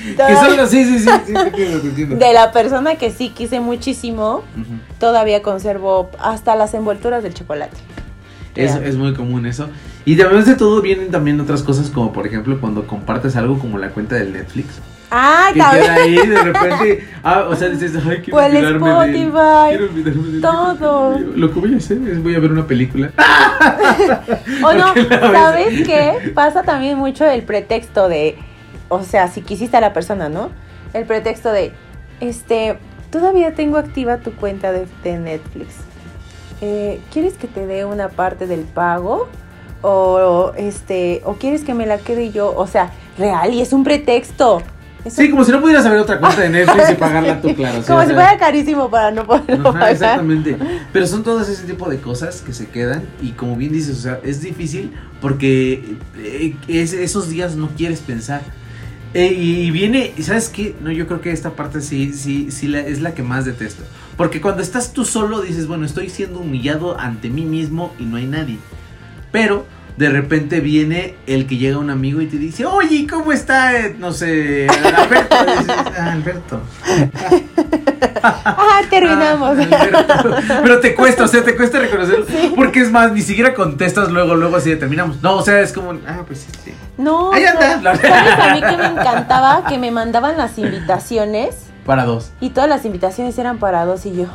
Que Todavía- sí, sí, sí, sí, entiendo, de la persona que sí quise muchísimo, todavía conservo hasta las envolturas del chocolate. Es muy común eso. Y además de todo vienen también otras cosas como por ejemplo cuando compartes algo como la cuenta del Netflix. Ah, Que también. queda ahí de repente, ah, o sea, dices, ay, quiero O el olvidarme de él, Spotify, quiero olvidarme de él. todo. Lo que voy a hacer es voy a ver una película. O no, ¿sabes qué? Pasa también mucho el pretexto de, o sea, si quisiste a la persona, ¿no? El pretexto de, este, todavía tengo activa tu cuenta de, de Netflix. Eh, ¿Quieres que te dé una parte del pago? O, este, o quieres que me la quede yo, o sea, real y es un pretexto. Sí, como si no pudieras abrir otra cuenta de Netflix y pagarla tú, claro. sí, como o si fuera carísimo para no poderlo Ajá, pagar. exactamente. Pero son todos ese tipo de cosas que se quedan y como bien dices, o sea, es difícil porque eh, es- esos días no quieres pensar. Eh, y viene, ¿sabes qué? No, yo creo que esta parte sí, sí, sí la- es la que más detesto. Porque cuando estás tú solo dices, bueno, estoy siendo humillado ante mí mismo y no hay nadie. Pero de repente viene el que llega un amigo y te dice, oye, ¿cómo está? eh, no sé, Alberto. Dices, "Ah, Alberto. Ah, terminamos. Ah, Alberto. Pero te cuesta, o sea, te cuesta reconocerlo. Porque es más, ni siquiera contestas luego, luego así de terminamos. No, o sea, es como, ah, pues sí, sí. No, Ahí anda. no. ¿sabes a mí que me encantaba? Que me mandaban las invitaciones Para dos. y todas las invitaciones eran para dos y yo.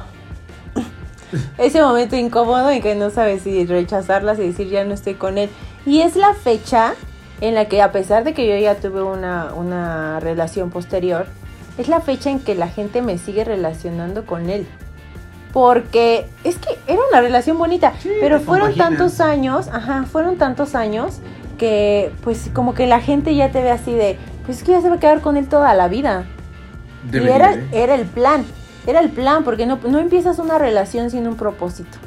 Ese momento incómodo en que no sabes si rechazarlas y decir ya no estoy con él. Y es la fecha en la que a pesar de que yo ya tuve una, una relación posterior, es la fecha en que la gente me sigue relacionando con él. Porque es que era una relación bonita, pero fueron compaginas. tantos años, ajá, fueron tantos años porque pues como que la gente ya te ve así de, pues es que ya se va a quedar con él toda la vida. y era, ¿eh? era el plan, era el plan, porque no, no empiezas una relación sin un propósito,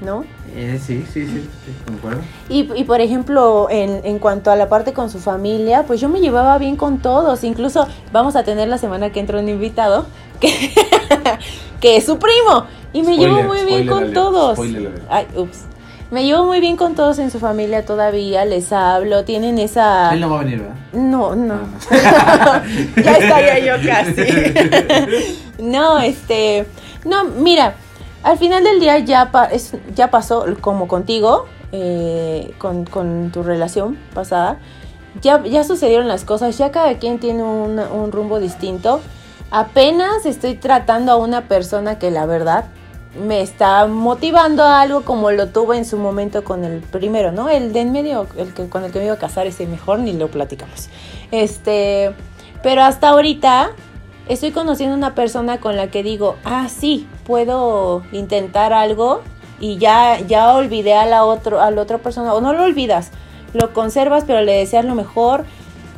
¿no? Eh, sí, sí, sí, sí, concuerdo. Y, y, por ejemplo, en, en cuanto a la parte con su familia, pues yo me llevaba bien con todos. Incluso vamos a tener la semana que entra un invitado que, que es su primo. Y me llevo muy bien con alert, todos. Ay, ups. Me llevo muy bien con todos en su familia todavía, les hablo, tienen esa... Él no va a venir, ¿verdad? No, no. Ah, ya estaría yo casi. no, este, no, mira, al final del día ya, pa- es, ya pasó como contigo, eh, con, con tu relación pasada, ya, ya sucedieron las cosas, ya cada quien tiene un, un rumbo distinto. Apenas estoy tratando a una persona que la verdad me está motivando a algo como lo tuve en su momento con el primero, ¿no? El de en medio, el que con el que me iba a casar, ese mejor ni lo platicamos. Este, pero hasta ahorita estoy conociendo una persona con la que digo, ah, sí, puedo intentar algo y ya, ya olvidé a la, otro, a la otra persona, o no lo olvidas, lo conservas, pero le deseas lo mejor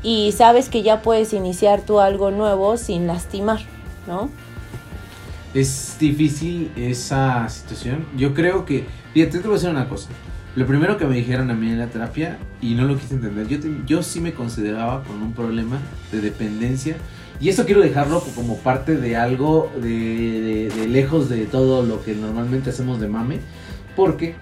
y sabes que ya puedes iniciar tú algo nuevo sin lastimar, ¿no? Es difícil esa situación. Yo creo que, fíjate, te voy a decir una cosa. Lo primero que me dijeron a mí en la terapia, y no lo quise entender, yo, sí me consideraba con un problema de dependencia. Y eso quiero dejarlo como parte de algo de- de lejos de todo lo que normalmente hacemos de mame. Porque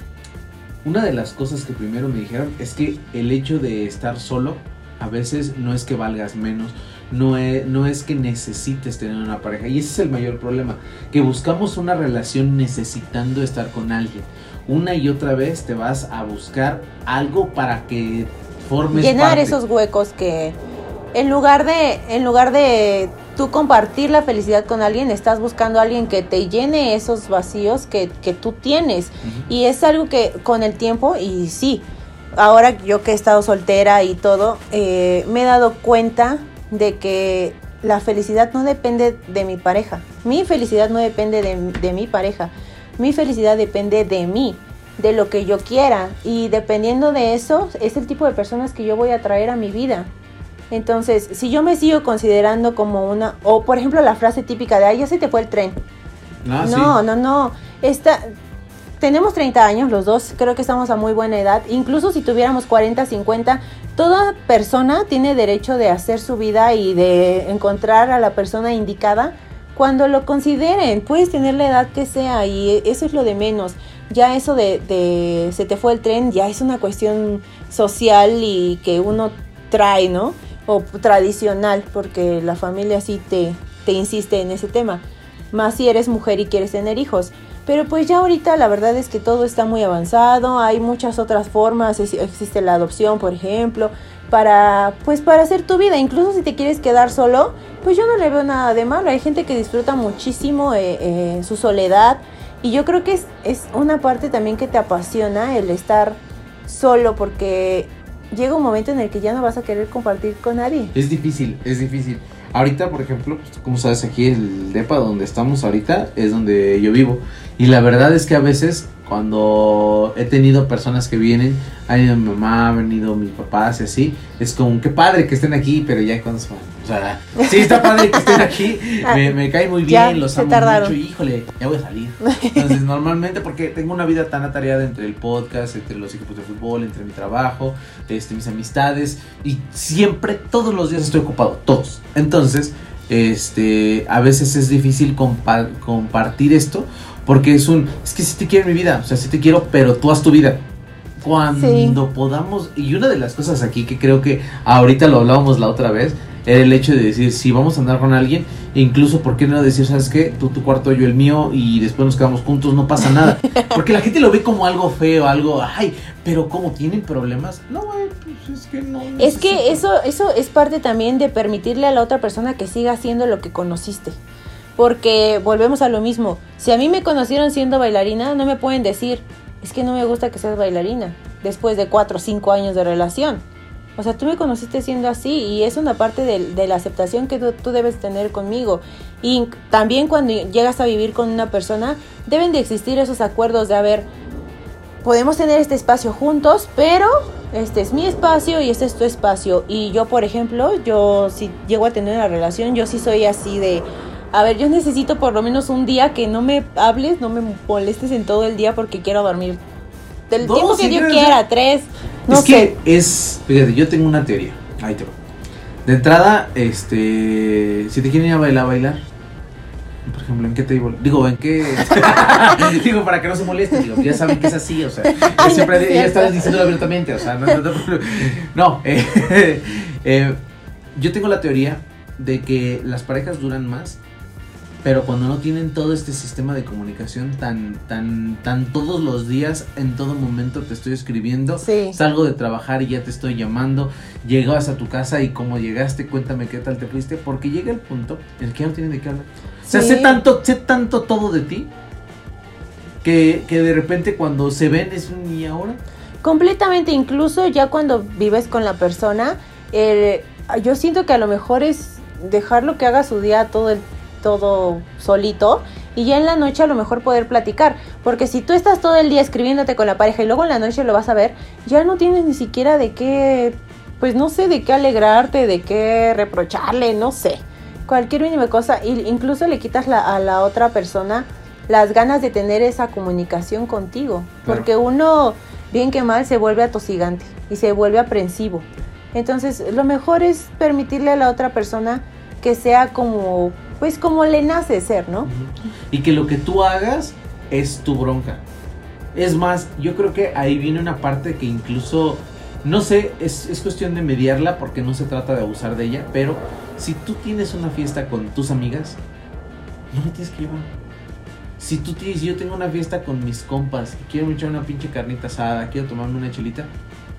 una de las cosas que primero me dijeron es que el hecho de estar solo a veces no es que valgas menos, no es, no es que necesites tener una pareja. Y ese es el mayor problema, que buscamos una relación necesitando estar con alguien. Una y otra vez te vas a buscar algo para que formes Llenar parte. esos huecos que en lugar de en lugar de tú compartir la felicidad con alguien, estás buscando a alguien que te llene esos vacíos que, que tú tienes. Y es algo que con el tiempo, y sí, ahora yo que he estado soltera y todo, eh, me he dado cuenta de que la felicidad no depende de mi pareja. Mi felicidad no depende de, de mi pareja. Mi felicidad depende de mí, de lo que yo quiera. Y dependiendo de eso, es el tipo de personas que yo voy a traer a mi vida. Entonces, si yo me sigo considerando como una, o por ejemplo la frase típica de, ay, ya se te fue el tren. Ah, sí. No, no, no. Esta, tenemos 30 años los dos, creo que estamos a muy buena edad. Incluso si tuviéramos 40, 50, toda persona tiene derecho de hacer su vida y de encontrar a la persona indicada cuando lo consideren. Puedes tener la edad que sea y eso es lo de menos. Ya eso de, de se te fue el tren ya es una cuestión social y que uno trae, ¿no? O tradicional, porque la familia sí te, te insiste en ese tema más si eres mujer y quieres tener hijos. Pero pues ya ahorita la verdad es que todo está muy avanzado, hay muchas otras formas, existe la adopción, por ejemplo, para pues para hacer tu vida, incluso si te quieres quedar solo, pues yo no le veo nada de malo, hay gente que disfruta muchísimo eh, eh, su soledad y yo creo que es, es una parte también que te apasiona el estar solo porque llega un momento en el que ya no vas a querer compartir con nadie. Es difícil, es difícil. Ahorita, por ejemplo, pues, como sabes, aquí el depa donde estamos ahorita es donde yo vivo. Y la verdad es que a veces cuando he tenido personas que vienen, ha venido mi mamá, ha venido mis papás y así, es como, qué padre que estén aquí, pero ya cuando se van. O sea, sí está padre que estén aquí, me, me cae muy Ya, bien, los amo tardaron. mucho, híjole, ya voy a salir. Entonces, normalmente, porque tengo una vida tan atareada entre el podcast, entre los equipos de fútbol, entre mi trabajo, este, mis amistades, y siempre, todos los días estoy ocupado, todos. Entonces, este, a veces es difícil compa- compartir esto, porque es un, es que sí te quiero en mi vida, o sea, sí te quiero, pero tú haz tu vida. Cuando podamos, y una de las cosas aquí que creo que ahorita lo hablábamos la otra vez, era el hecho de decir, si vamos a andar con alguien, incluso, ¿por qué no decir, sabes qué? Tú tu cuarto, yo el mío, y después nos quedamos juntos, no pasa nada. Porque la gente lo ve como algo feo, algo, ay, pero como tienen problemas, no, güey, pues es que no. Es que eso, eso es parte también de permitirle a la otra persona que siga haciendo lo que conociste. Porque volvemos a lo mismo. Si a mí me conocieron siendo bailarina, no me pueden decir, es que no me gusta que seas bailarina, después de cuatro o cinco años de relación. O sea, tú me conociste siendo así y es una parte de, de la aceptación que tú, tú debes tener conmigo. Y también cuando llegas a vivir con una persona, deben de existir esos acuerdos de, a ver, podemos tener este espacio juntos, pero este es mi espacio y este es tu espacio. Y yo, por ejemplo, yo si llego a tener una relación, yo sí soy así de, a ver, yo necesito por lo menos un día que no me hables, no me molestes en todo el día porque quiero dormir. Del No, tiempo que yo quiera, tres, no es sé. que es, fíjate, yo tengo una teoría. Ahí te va. De entrada, este, si te quieren ir a bailar, bailar. Por ejemplo, ¿en qué table? Digo, ¿en qué? digo, para que no se molesten, digo, ya saben que es así, o sea, yo Ay, siempre no es ya cierto. estás diciéndolo abiertamente, o sea, no, no, no, no, eh, eh, yo tengo la teoría de que las parejas duran más, pero cuando no tienen todo este sistema de comunicación tan, tan, tan todos los días, en todo momento te estoy escribiendo, Sí. salgo de trabajar y ya te estoy llamando, llegas a tu casa y como llegaste, cuéntame qué tal te fuiste, porque llega el punto en el que ya no tienen de qué hablar. O sea, Sí. sé tanto, sé tanto todo de ti, que, que de repente cuando se ven es un y ahora. Completamente, incluso ya cuando vives con la persona, eh, yo siento que a lo mejor es dejarlo que haga su día todo el todo solito y ya en la noche a lo mejor poder platicar, porque si tú estás todo el día escribiéndote con la pareja y luego en la noche lo vas a ver, ya no tienes ni siquiera de qué, pues no sé, de qué alegrarte, de qué reprocharle, no sé, cualquier mínima cosa, incluso le quitas la- a la otra persona las ganas de tener esa comunicación contigo, porque uno, bien que mal, se vuelve atosigante y se vuelve aprensivo. Entonces, lo mejor es permitirle a la otra persona que sea como, pues como le nace ser, ¿no? Y que lo que tú hagas es tu bronca. Es más, yo creo que ahí viene una parte que incluso, no sé, es, es cuestión de mediarla porque no se trata de abusar de ella, pero si tú tienes una fiesta con tus amigas, no me tienes que llevar. Si tú tienes, yo tengo una fiesta con mis compas y quiero echar una pinche carnita asada, quiero tomarme una chelita,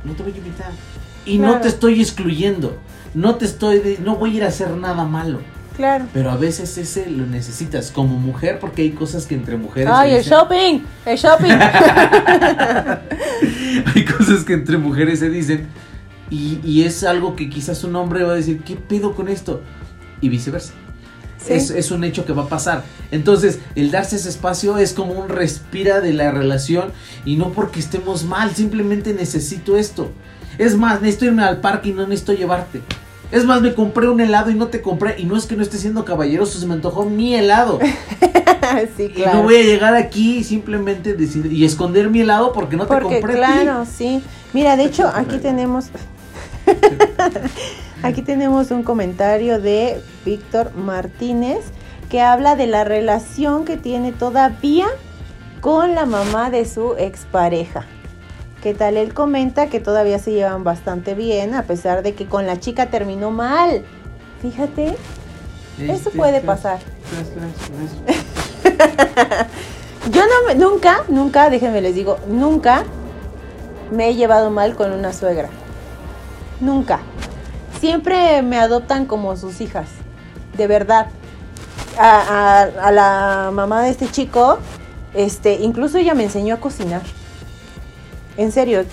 no te voy a invitar. Y no te estoy excluyendo. No te estoy, de- no voy a ir a hacer nada malo. Claro. Pero a veces ese lo necesitas como mujer porque hay cosas que entre mujeres... Ay, el dicen- shopping, el shopping. hay cosas que entre mujeres se dicen y, y es algo que quizás un hombre va a decir, ¿qué pedo con esto? Y viceversa. Sí. Es, es un hecho que va a pasar. Entonces, el darse ese espacio es como un respira de la relación y no porque estemos mal, simplemente necesito esto. Es más, necesito irme al parque y no necesito llevarte. Es más, me compré un helado y no te compré. Y no es que no esté siendo caballeroso, se me antojó mi helado. sí, Y claro. no voy a llegar aquí y simplemente decir y esconder mi helado porque no te compré. claro, sí. Mira, de hecho, aquí tenemos aquí tenemos un comentario de Víctor Martínez que habla de la relación que tiene todavía con la mamá de su expareja. ¿Qué tal? Él comenta que todavía se llevan bastante bien, a pesar de que con la chica terminó mal. Fíjate, eso Este, puede pasar. Yo no me- nunca, nunca, déjenme les digo, nunca me he llevado mal con una suegra. Nunca. Siempre me adoptan como sus hijas. De verdad. A, a- a la mamá de este chico, este, incluso ella me enseñó a cocinar. En serio.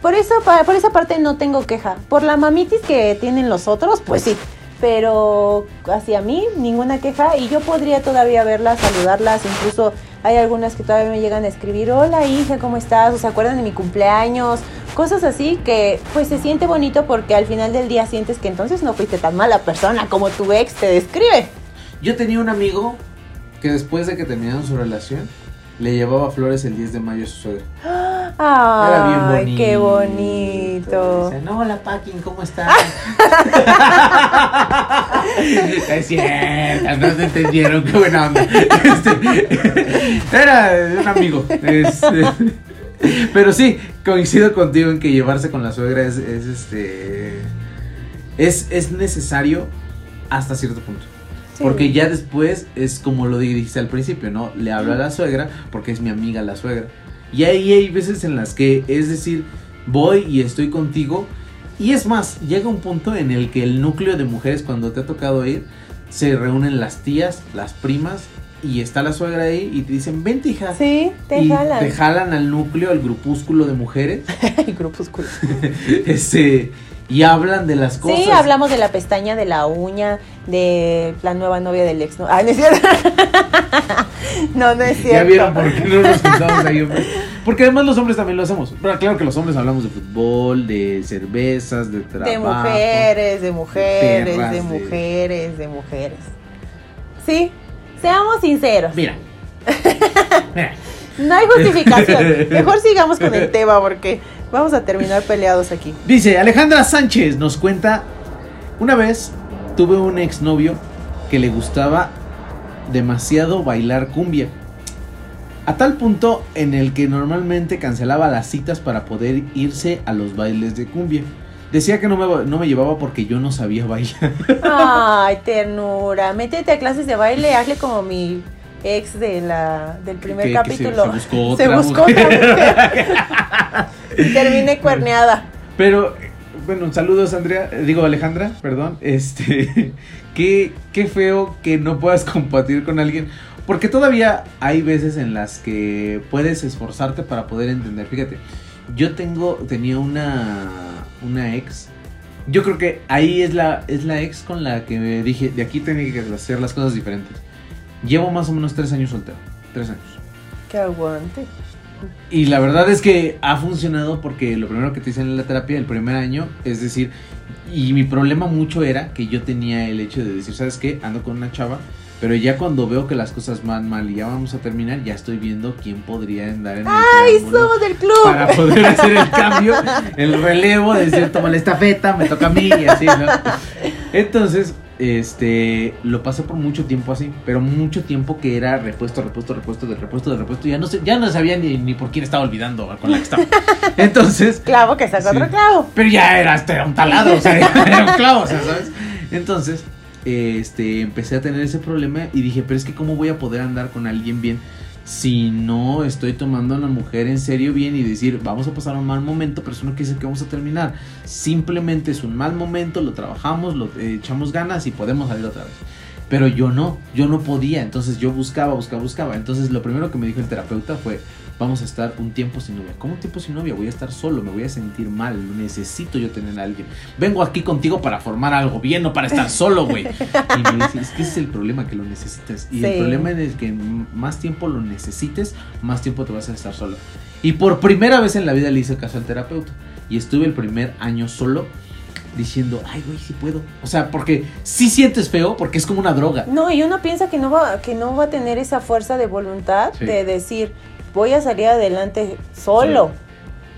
Por eso, por esa parte no tengo queja. Por la mamitis que tienen los otros, pues sí. Pero hacia mí, ninguna queja. Y yo podría todavía verlas, saludarlas. Incluso hay algunas que todavía me llegan a escribir, hola hija, ¿cómo estás? O se acuerdan de mi cumpleaños. Cosas así que pues se siente bonito porque al final del día sientes que entonces no fuiste tan mala persona como tu ex te describe. Yo tenía un amigo que después de que terminaron su relación le llevaba flores el 10 de mayo a su suegra. Era bien Ay, qué bonito. No, hola Paquín, ¿cómo estás? es cierto, no te entendieron, qué buena onda. Este, era un amigo. este, pero sí, coincido contigo en que llevarse con la suegra es, es este. Es, es necesario hasta cierto punto. Porque ya después es como lo dijiste al principio, ¿no? Le hablo a la suegra porque es mi amiga la suegra. Y ahí hay veces en las que, es decir, voy y estoy contigo. Y es más, llega un punto en el que el núcleo de mujeres, cuando te ha tocado ir, se reúnen las tías, las primas, y está la suegra ahí y te dicen, vente hija. Sí, te y jalan. te jalan al núcleo, al grupúsculo de mujeres. Ay, grupúsculo. este, y hablan de las cosas. Sí, hablamos de la pestaña, de la uña, de la nueva novia del ex. No, Ay, no es cierto. no, no es cierto. Ya vieron por qué no nos juntamos ahí, hombre. Porque además los hombres también lo hacemos. Pero claro que los hombres hablamos de fútbol, de cervezas, de trabajo. De mujeres, de mujeres, perras, de de- mujeres, de mujeres. Sí, seamos sinceros. Mira. Mira. No hay justificación. Mejor sigamos con el tema porque vamos a terminar peleados aquí. Dice Alejandra Sánchez nos cuenta, una vez tuve un exnovio que le gustaba demasiado bailar cumbia. A tal punto en el que normalmente cancelaba las citas para poder irse a los bailes de cumbia. Decía que no me, no me llevaba porque yo no sabía bailar. Ay, ternura. Métete a clases de baile, hazle como mi ex de la, del primer Que- que se- capítulo. se buscó Se otra buscó mujer. otra mujer. Terminé cuerneada. Pero, bueno, saludos Andrea, eh, digo Alejandra, perdón. Este, qué, qué feo que no puedas compartir con alguien. Porque todavía hay veces en las que puedes esforzarte para poder entender. Fíjate, yo tengo, tenía una, una ex. Yo creo que ahí es la, es la ex con la que me dije, de aquí tenía que hacer las cosas diferentes. Llevo más o menos tres años soltero. Tres años. Que aguante. Y la verdad es que ha funcionado porque lo primero que te dicen en la terapia el primer año, es decir, y mi problema mucho era que yo tenía el hecho de decir, ¿sabes qué? Ando con una chava, pero ya cuando veo que las cosas van mal y ya vamos a terminar, ya estoy viendo quién podría andar en el ¡Ay, somos del club! para poder hacer el cambio, el relevo, de decir, toma la estafeta, me toca a mí y así, ¿no? Entonces, este, lo pasé por mucho tiempo así, pero mucho tiempo que era repuesto, repuesto, repuesto, de repuesto, de repuesto, ya no sé, ya no sabía ni, ni por quién estaba olvidando con la que estaba. Entonces, Clavo que saca Sí. otro clavo. pero ya era, este, era un taladro, o sea, era un clavo, o sea, ¿sabes? Entonces, este, empecé a tener ese problema y dije, pero es que cómo voy a poder andar con alguien bien si no estoy tomando a la mujer en serio bien y decir, vamos a pasar un mal momento, pero eso no quiere decir que vamos a terminar. Simplemente es un mal momento, lo trabajamos, lo echamos ganas y podemos salir otra vez. Pero yo no, yo no podía, entonces yo buscaba, buscaba, buscaba. Entonces lo primero que me dijo el terapeuta fue, vamos a estar un tiempo sin novia. ¿Cómo un tiempo sin novia? Voy a estar solo, me voy a sentir mal, necesito yo tener a alguien. Vengo aquí contigo para formar algo bien, no para estar solo, güey. Y me dice, es que ese es el problema, que lo necesitas. Y el problema es que más tiempo lo necesites, más tiempo te vas a estar solo. Y por primera vez en la vida le hice caso al terapeuta. Y estuve el primer año solo diciendo, ay, güey, sí puedo. O sea, porque sí sientes feo, porque es como una droga. No, y uno piensa que no va, que no va a tener esa fuerza de voluntad Sí. de decir, voy a salir adelante solo.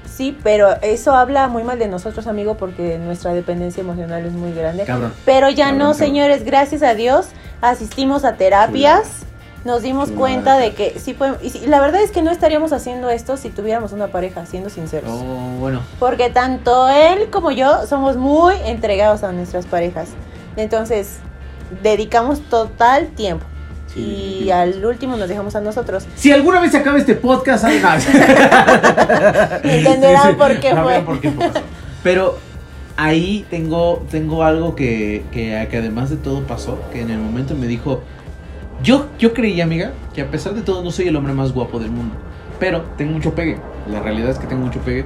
Sí, pero eso habla muy mal de nosotros, amigo, porque nuestra dependencia emocional es muy grande. Cabrón. Pero ya Cabrón, no, cabrón. señores, gracias a Dios, asistimos a terapias, nos dimos cuenta de que sí podemos, y la verdad es que no estaríamos haciendo esto si tuviéramos una pareja, siendo sinceros. Oh, bueno. Porque tanto él como yo somos muy entregados a nuestras parejas. Entonces, dedicamos total tiempo. Sí. y al último nos dejamos a nosotros. Si alguna vez se acaba este podcast. Entenderán por qué fue. por qué pasó. Pero ahí tengo, tengo algo que, que, que además de todo pasó, que en el momento me dijo, yo, yo creí, amiga, que a pesar de todo no soy el hombre más guapo del mundo, pero tengo mucho pegue. La realidad es que tengo mucho pegue.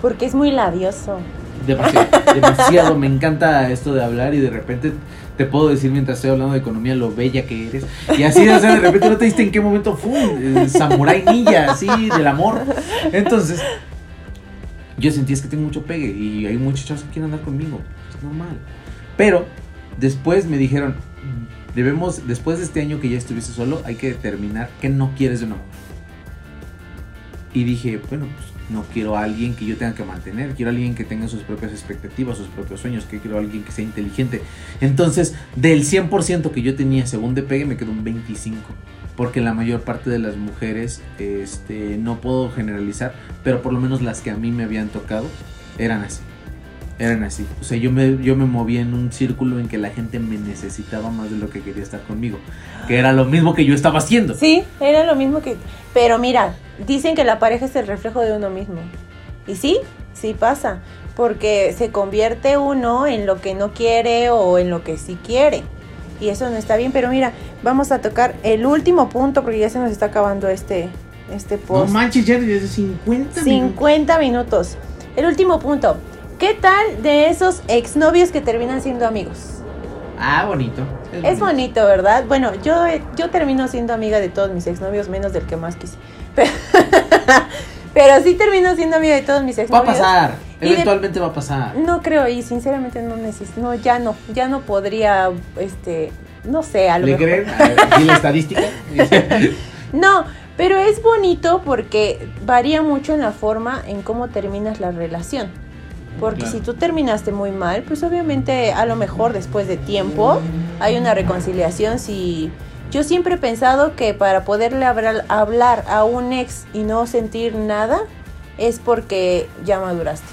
Porque es muy labioso. Demasiado, demasiado. Me encanta esto de hablar y de repente te puedo decir mientras estoy hablando de economía lo bella que eres. Y así, de repente no te diste en qué momento fue Samurai Ninja, así, del amor. Entonces, yo sentí es que tengo mucho pegue y hay muchos chavos que quieren andar conmigo. Es normal. Pero después me dijeron, debemos, después de este año que ya estuviste solo, hay que determinar qué no quieres de un amor. Y dije, bueno, pues no quiero a alguien que yo tenga que mantener, quiero a alguien que tenga sus propias expectativas, sus propios sueños, que quiero a alguien que sea inteligente. Entonces, del 100% que yo tenía según pegue, me quedó un 25%. Porque la mayor parte de las mujeres, este, no puedo generalizar, pero por lo menos las que a mí me habían tocado, eran así. Eran así. O sea, yo me, yo me movía en un círculo en que la gente me necesitaba más de lo que quería estar conmigo. Que era lo mismo que yo estaba haciendo. Sí, era lo mismo que... Pero mira, dicen que la pareja es el reflejo de uno mismo. Y sí, sí pasa. Porque se convierte uno en lo que no quiere o en lo que sí quiere. Y eso no está bien. Pero mira, vamos a tocar el último punto porque ya se nos está acabando este, este No post. manches, ya desde 50 minutos. 50 minutos. El último punto. ¿Qué tal de esos exnovios que terminan siendo amigos? Ah, bonito. Es bonito, ¿verdad? Bueno, yo, yo termino siendo amiga de todos mis exnovios, menos del que más quise. Pero, pero sí termino siendo amiga de todos mis Va a exnovios. pasar. De- Eventualmente va a pasar. No creo, y sinceramente no necesito, no, ya no, ya no podría, este, no sé, a lo ¿Le mejor. creen? ¿y la estadística? No, pero es bonito porque varía mucho en la forma en cómo terminas la relación. Porque Claro. si tú terminaste muy mal, pues obviamente a lo mejor después de tiempo hay una reconciliación. Si yo siempre he pensado que para poderle hablar, a un ex y no sentir nada es porque ya maduraste.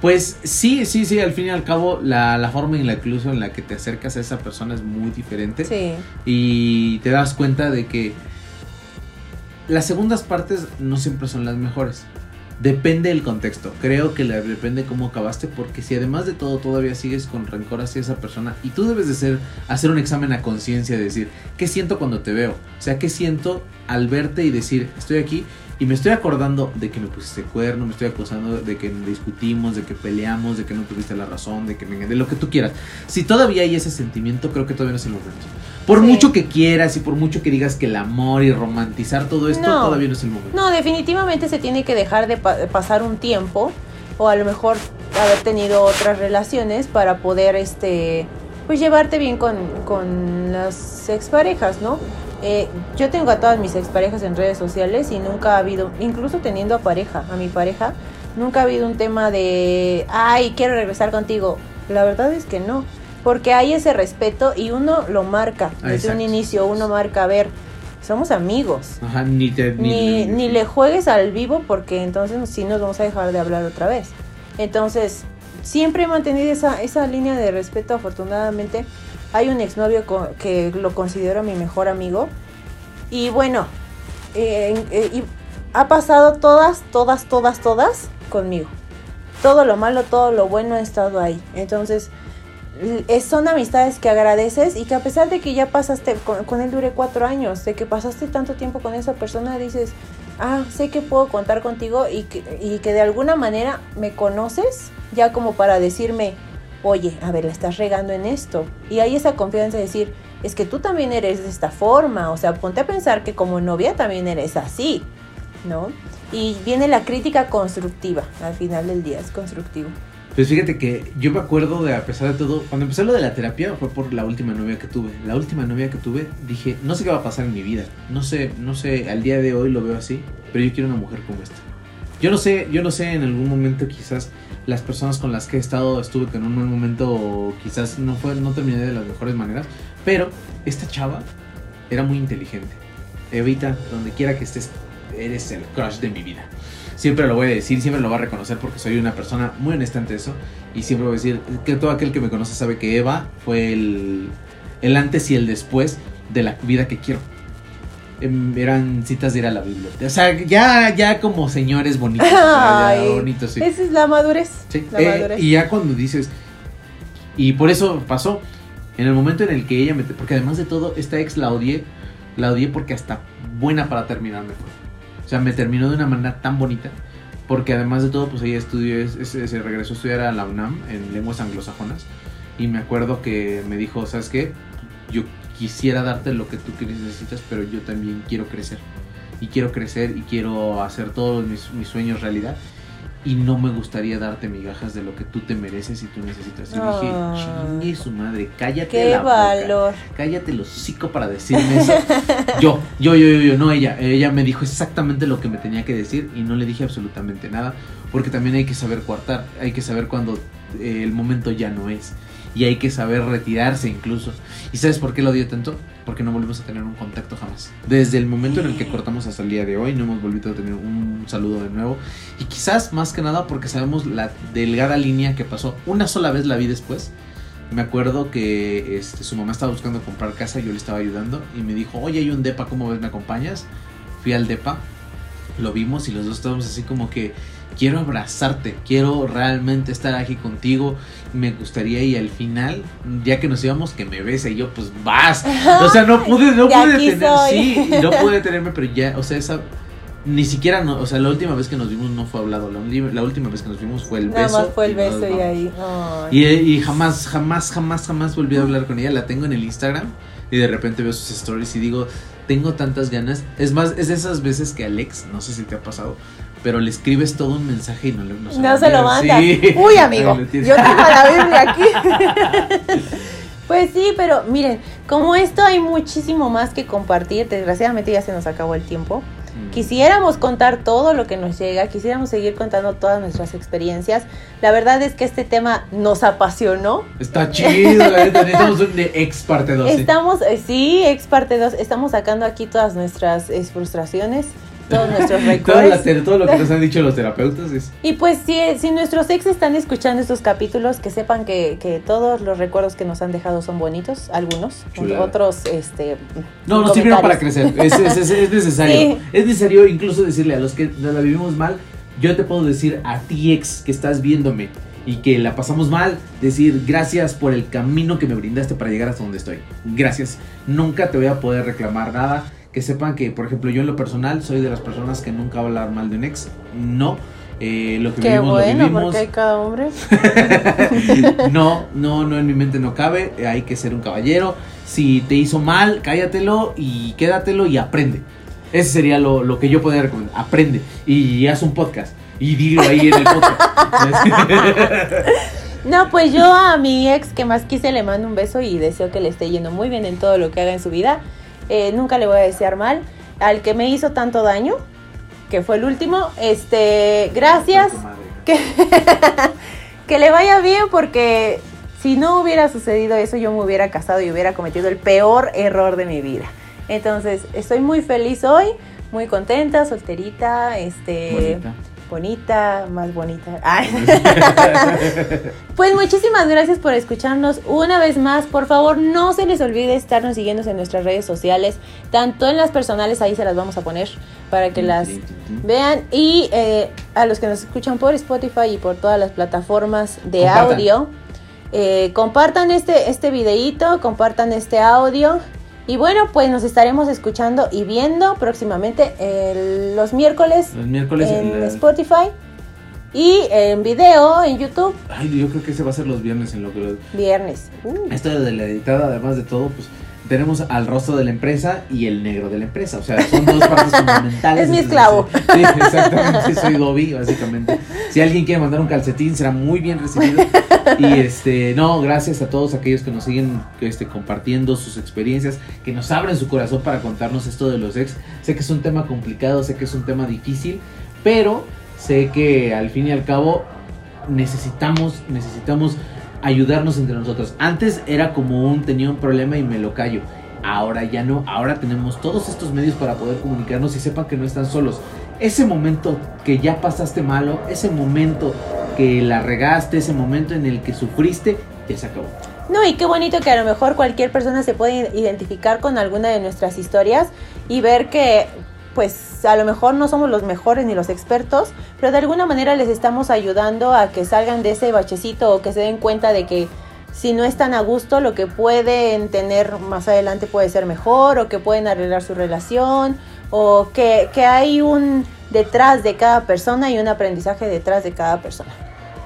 Pues sí, sí, sí, al fin y al cabo la, la forma en la incluso en la que te acercas a esa persona es muy diferente Sí, y te das cuenta de que las segundas partes no siempre son las mejores. Depende del contexto. Creo que la- depende cómo acabaste porque si además de todo todavía sigues con rencor hacia esa persona y tú debes de ser hacer un examen a conciencia de decir, ¿qué siento cuando te veo? O sea, ¿qué siento al verte y decir, estoy aquí y me estoy acordando de que me pusiste cuerno, me estoy acusando de que discutimos, de que peleamos, de que no tuviste la razón, de que me- de lo que tú quieras. Si todavía hay ese sentimiento, creo que todavía no es el momento. Por Sí. mucho que quieras y por mucho que digas que el amor y romantizar todo esto, No. todavía no es el momento. No, definitivamente se tiene que dejar de pa- pasar un tiempo o a lo mejor haber tenido otras relaciones para poder, este, pues llevarte bien con, con las exparejas, ¿no? Eh, yo tengo a todas mis exparejas en redes sociales y nunca ha habido, incluso teniendo a pareja, a mi pareja, nunca ha habido un tema de, ay, quiero regresar contigo. La verdad es que no, porque hay ese respeto y uno lo marca desde un inicio, uno marca, a ver, somos amigos. Ajá, ni te. Ni, ni le juegues al vivo porque entonces sí nos vamos a dejar de hablar otra vez. Entonces, siempre he mantenido esa, esa línea de respeto, afortunadamente. Hay un exnovio que lo considero mi mejor amigo. Y bueno, eh, eh, y ha pasado todas, todas, todas, todas conmigo. Todo lo malo, todo lo bueno ha estado ahí. Entonces, son amistades que agradeces y que a pesar de que ya pasaste, con, con él duré cuatro años, de que pasaste tanto tiempo con esa persona, dices, ah, sé que puedo contar contigo y que, y que de alguna manera me conoces, ya como para decirme, oye, a ver, la estás regando en esto. Y hay esa confianza de decir, es que tú también eres de esta forma, o sea, ponte a pensar que como novia también eres así, ¿no? Y viene la crítica constructiva, al final del día es constructivo. Pues fíjate que yo me acuerdo de, a pesar de todo, cuando empecé lo de la terapia fue por la última novia que tuve. La última novia que tuve, dije, no sé qué va a pasar en mi vida. No sé, no sé, al día de hoy lo veo así, pero yo quiero una mujer como esta. Yo no sé, yo no sé en algún momento quizás las personas con las que he estado estuve que en un momento quizás no fue, no terminé de las mejores maneras, pero esta chava era muy inteligente. Evita, donde quiera que estés, eres el crush de mi vida. Siempre lo voy a decir, siempre lo voy a reconocer porque soy una persona muy honesta ante eso. Y siempre voy a decir que todo aquel que me conoce sabe que Eva fue el, el antes y el después de la vida que quiero. Em, Eran citas de ir a la biblioteca. O sea, ya, ya como señores bonitos. ya bonitos, sí. Esa es la madurez. Sí, La eh, madurez. y ya cuando dices. Y por eso pasó. En el momento en el que ella me. Porque además de todo, esta ex la odié. La odié porque hasta buena para terminarme fue. Sea, me terminó de una manera tan bonita. Porque además de todo, pues ella estudió. es- es- se regresó a estudiar a la UNAM en lenguas anglosajonas. Y me acuerdo que me dijo: ¿Sabes qué? Yo quisiera darte lo que tú necesitas, pero yo también quiero crecer. Y quiero crecer y quiero hacer todos mis, mis sueños realidad y no me gustaría darte migajas de lo que tú te mereces y tú necesitas. Y Ah. dije, chingue su madre, cállate Qué la boca, valor. cállate el hocico para decirme eso. yo, yo, yo, yo, yo, no ella. Ella me dijo exactamente lo que me tenía que decir y no le dije absolutamente nada, porque también hay que saber coartar, hay que saber cuando eh, el momento ya no es. Y hay que saber retirarse incluso. ¿Y sabes por qué lo odio tanto? Porque no volvimos a tener un contacto jamás. Desde el momento en el que cortamos hasta el día de hoy, no hemos vuelto a tener un saludo de nuevo. Y quizás más que nada porque sabemos la delgada línea que pasó. Una sola vez la vi después. Me acuerdo que este, su mamá estaba buscando comprar casa, yo le estaba ayudando y me dijo, oye, hay un depa, ¿cómo ves? ¿Me acompañas? Fui al depa, lo vimos y los dos estábamos así como que quiero abrazarte, quiero realmente estar aquí contigo, me gustaría y al final, ya que nos íbamos, que me bese y yo pues vas. O sea, no pude, no De pude detener, sí, no pude detenerme, pero ya, o sea, esa ni siquiera, no, o sea, la última vez que nos vimos no fue hablado, la, la última vez que nos vimos fue el Nada beso. más fue el y beso y ahí. Y, y jamás, jamás, jamás, jamás volví a hablar con ella. La tengo en el Instagram y de repente veo sus stories y digo, tengo tantas ganas. Es más, es de esas veces que Alex, no sé si te ha pasado, pero le escribes todo un mensaje y no, le, no se No se lo mandas. Sí. Uy, amigo, lo yo tengo la Biblia aquí. pues sí, pero miren, como esto hay muchísimo más que compartir, desgraciadamente ya se nos acabó el tiempo. Mm. Quisiéramos contar todo lo que nos llega, quisiéramos seguir contando todas nuestras experiencias. La verdad es que este tema nos apasionó. Está chido, necesitamos un de ex parte 2. Estamos, eh, sí, ex parte 2, estamos sacando aquí todas nuestras eh, frustraciones, todos nuestros Todo, recuerdos. te- todo lo que nos han dicho los terapeutas es... Y pues si, si nuestros ex están escuchando estos capítulos, que sepan que, que todos los recuerdos que nos han dejado son bonitos, algunos, Chulada. otros, este... No, nos sirvieron para crecer. Es, es- es- es necesario. Sí. Es necesario incluso decirle a los que nos la vivimos mal. Yo te puedo decir a ti, ex, que estás viéndome y que la pasamos mal, decir gracias por el camino que me brindaste para llegar hasta donde estoy. Gracias. Nunca te voy a poder reclamar nada. Que sepan que, por ejemplo, yo en lo personal soy de las personas que nunca va a hablar mal de un ex. No. Eh, lo que Qué vivimos, lo bueno, vivimos. porque hay cada hombre. no, no, no, en mi mente no cabe. eh, Hay que ser un caballero. Si te hizo mal, cállatelo y quédatelo y aprende. Ese sería lo, lo que yo podría recomendar. Aprende y haz un podcast. Y dilo ahí en el podcast. No, pues yo a mi ex que más quise le mando un beso y deseo que le esté yendo muy bien en todo lo que haga en su vida. Eh, nunca le voy a desear mal. Al que me hizo tanto daño, que fue el último, este, gracias. que, que le vaya bien porque si no hubiera sucedido eso yo me hubiera casado y hubiera cometido el peor error de mi vida. Entonces estoy muy feliz hoy, muy contenta, solterita, este, Bonita. Bonita, más bonita. Ay. Pues muchísimas gracias por escucharnos una vez más. Por favor, no se les olvide estarnos siguiendo en nuestras redes sociales, tanto en las personales, ahí se las vamos a poner para que las vean. Y eh, a los que nos escuchan por Spotify y por todas las plataformas de Compartan. audio, eh, compartan este, este videíto, compartan este audio. Y bueno, pues nos estaremos escuchando y viendo próximamente el- los miércoles Los miércoles en Spotify y en video en YouTube Ay, yo creo que ese va a ser los viernes en lo que lo- viernes. Uh. Esto de la editada, además de todo, pues tenemos al rostro de la empresa y el negro de la empresa. O sea, son dos partes fundamentales. Es mi esclavo. Sí, exactamente. Soy Dobby, básicamente. Si alguien quiere mandar un calcetín, será muy bien recibido. Y este, no, gracias a todos aquellos que nos siguen este, compartiendo sus experiencias, que nos abren su corazón para contarnos esto de los ex. Sé que es un tema complicado, sé que es un tema difícil, pero sé que al fin y al cabo necesitamos, necesitamos ayudarnos entre nosotros. Antes era como un tenía un problema y me lo callo. Ahora ya no, ahora tenemos todos estos medios para poder comunicarnos y sepan que no están solos. Ese momento que ya pasaste malo, ese momento que la regaste, ese momento en el que sufriste, ya se acabó. No, y qué bonito que a lo mejor cualquier persona se puede identificar con alguna de nuestras historias y ver que pues a lo mejor no somos los mejores ni los expertos, pero de alguna manera les estamos ayudando a que salgan de ese bachecito o que se den cuenta de que si no están a gusto, lo que pueden tener más adelante puede ser mejor o que pueden arreglar su relación o que, que hay un detrás de cada persona y un aprendizaje detrás de cada persona.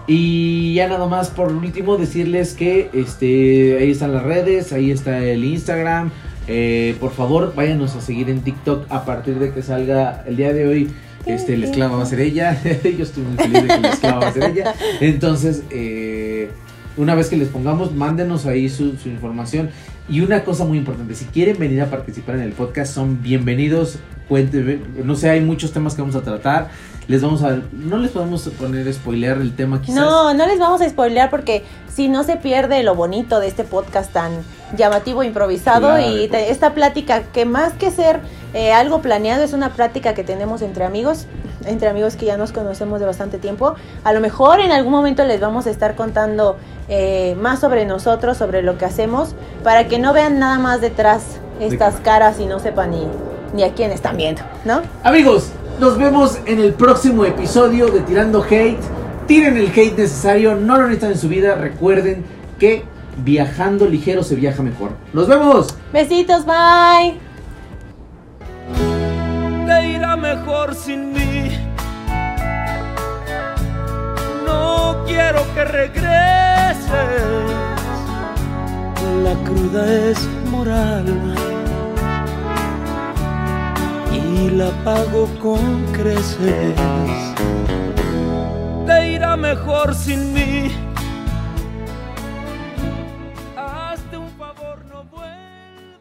Y ya nada más por último decirles que este ahí están las redes, ahí está el Instagram. Eh, por favor, váyanos a seguir en TikTok a partir de que salga el día de hoy. Este, la esclava va a ser ella. Yo estoy muy feliz de que la esclava va a ser ella. Entonces, eh, una vez que les pongamos, mándenos ahí su, su información. Y una cosa muy importante, si quieren venir a participar en el podcast, son bienvenidos. Cuéntenme, no sé, hay muchos temas que vamos a tratar. Les vamos a, no les podemos poner spoilear el tema quizás. No, no les vamos a spoilear porque si no se pierde lo bonito de este podcast tan llamativo, improvisado Claro, y te- esta plática que más que ser eh, algo planeado es una plática que tenemos entre amigos, entre amigos que ya nos conocemos de bastante tiempo. A lo mejor en algún momento les vamos a estar contando eh, más sobre nosotros, sobre lo que hacemos, para que no vean nada más detrás estas caras y no sepan ni, ni a quién están viendo, ¿no? Amigos, nos vemos en el próximo episodio de Tirando Hate. Tiren el hate necesario, no lo necesitan en su vida. Recuerden que viajando ligero se viaja mejor. ¡Nos vemos! Besitos, bye. Te irá mejor sin mí. No quiero que regreses. La cruda es moral. Y la pago con creces. Te irá mejor sin mí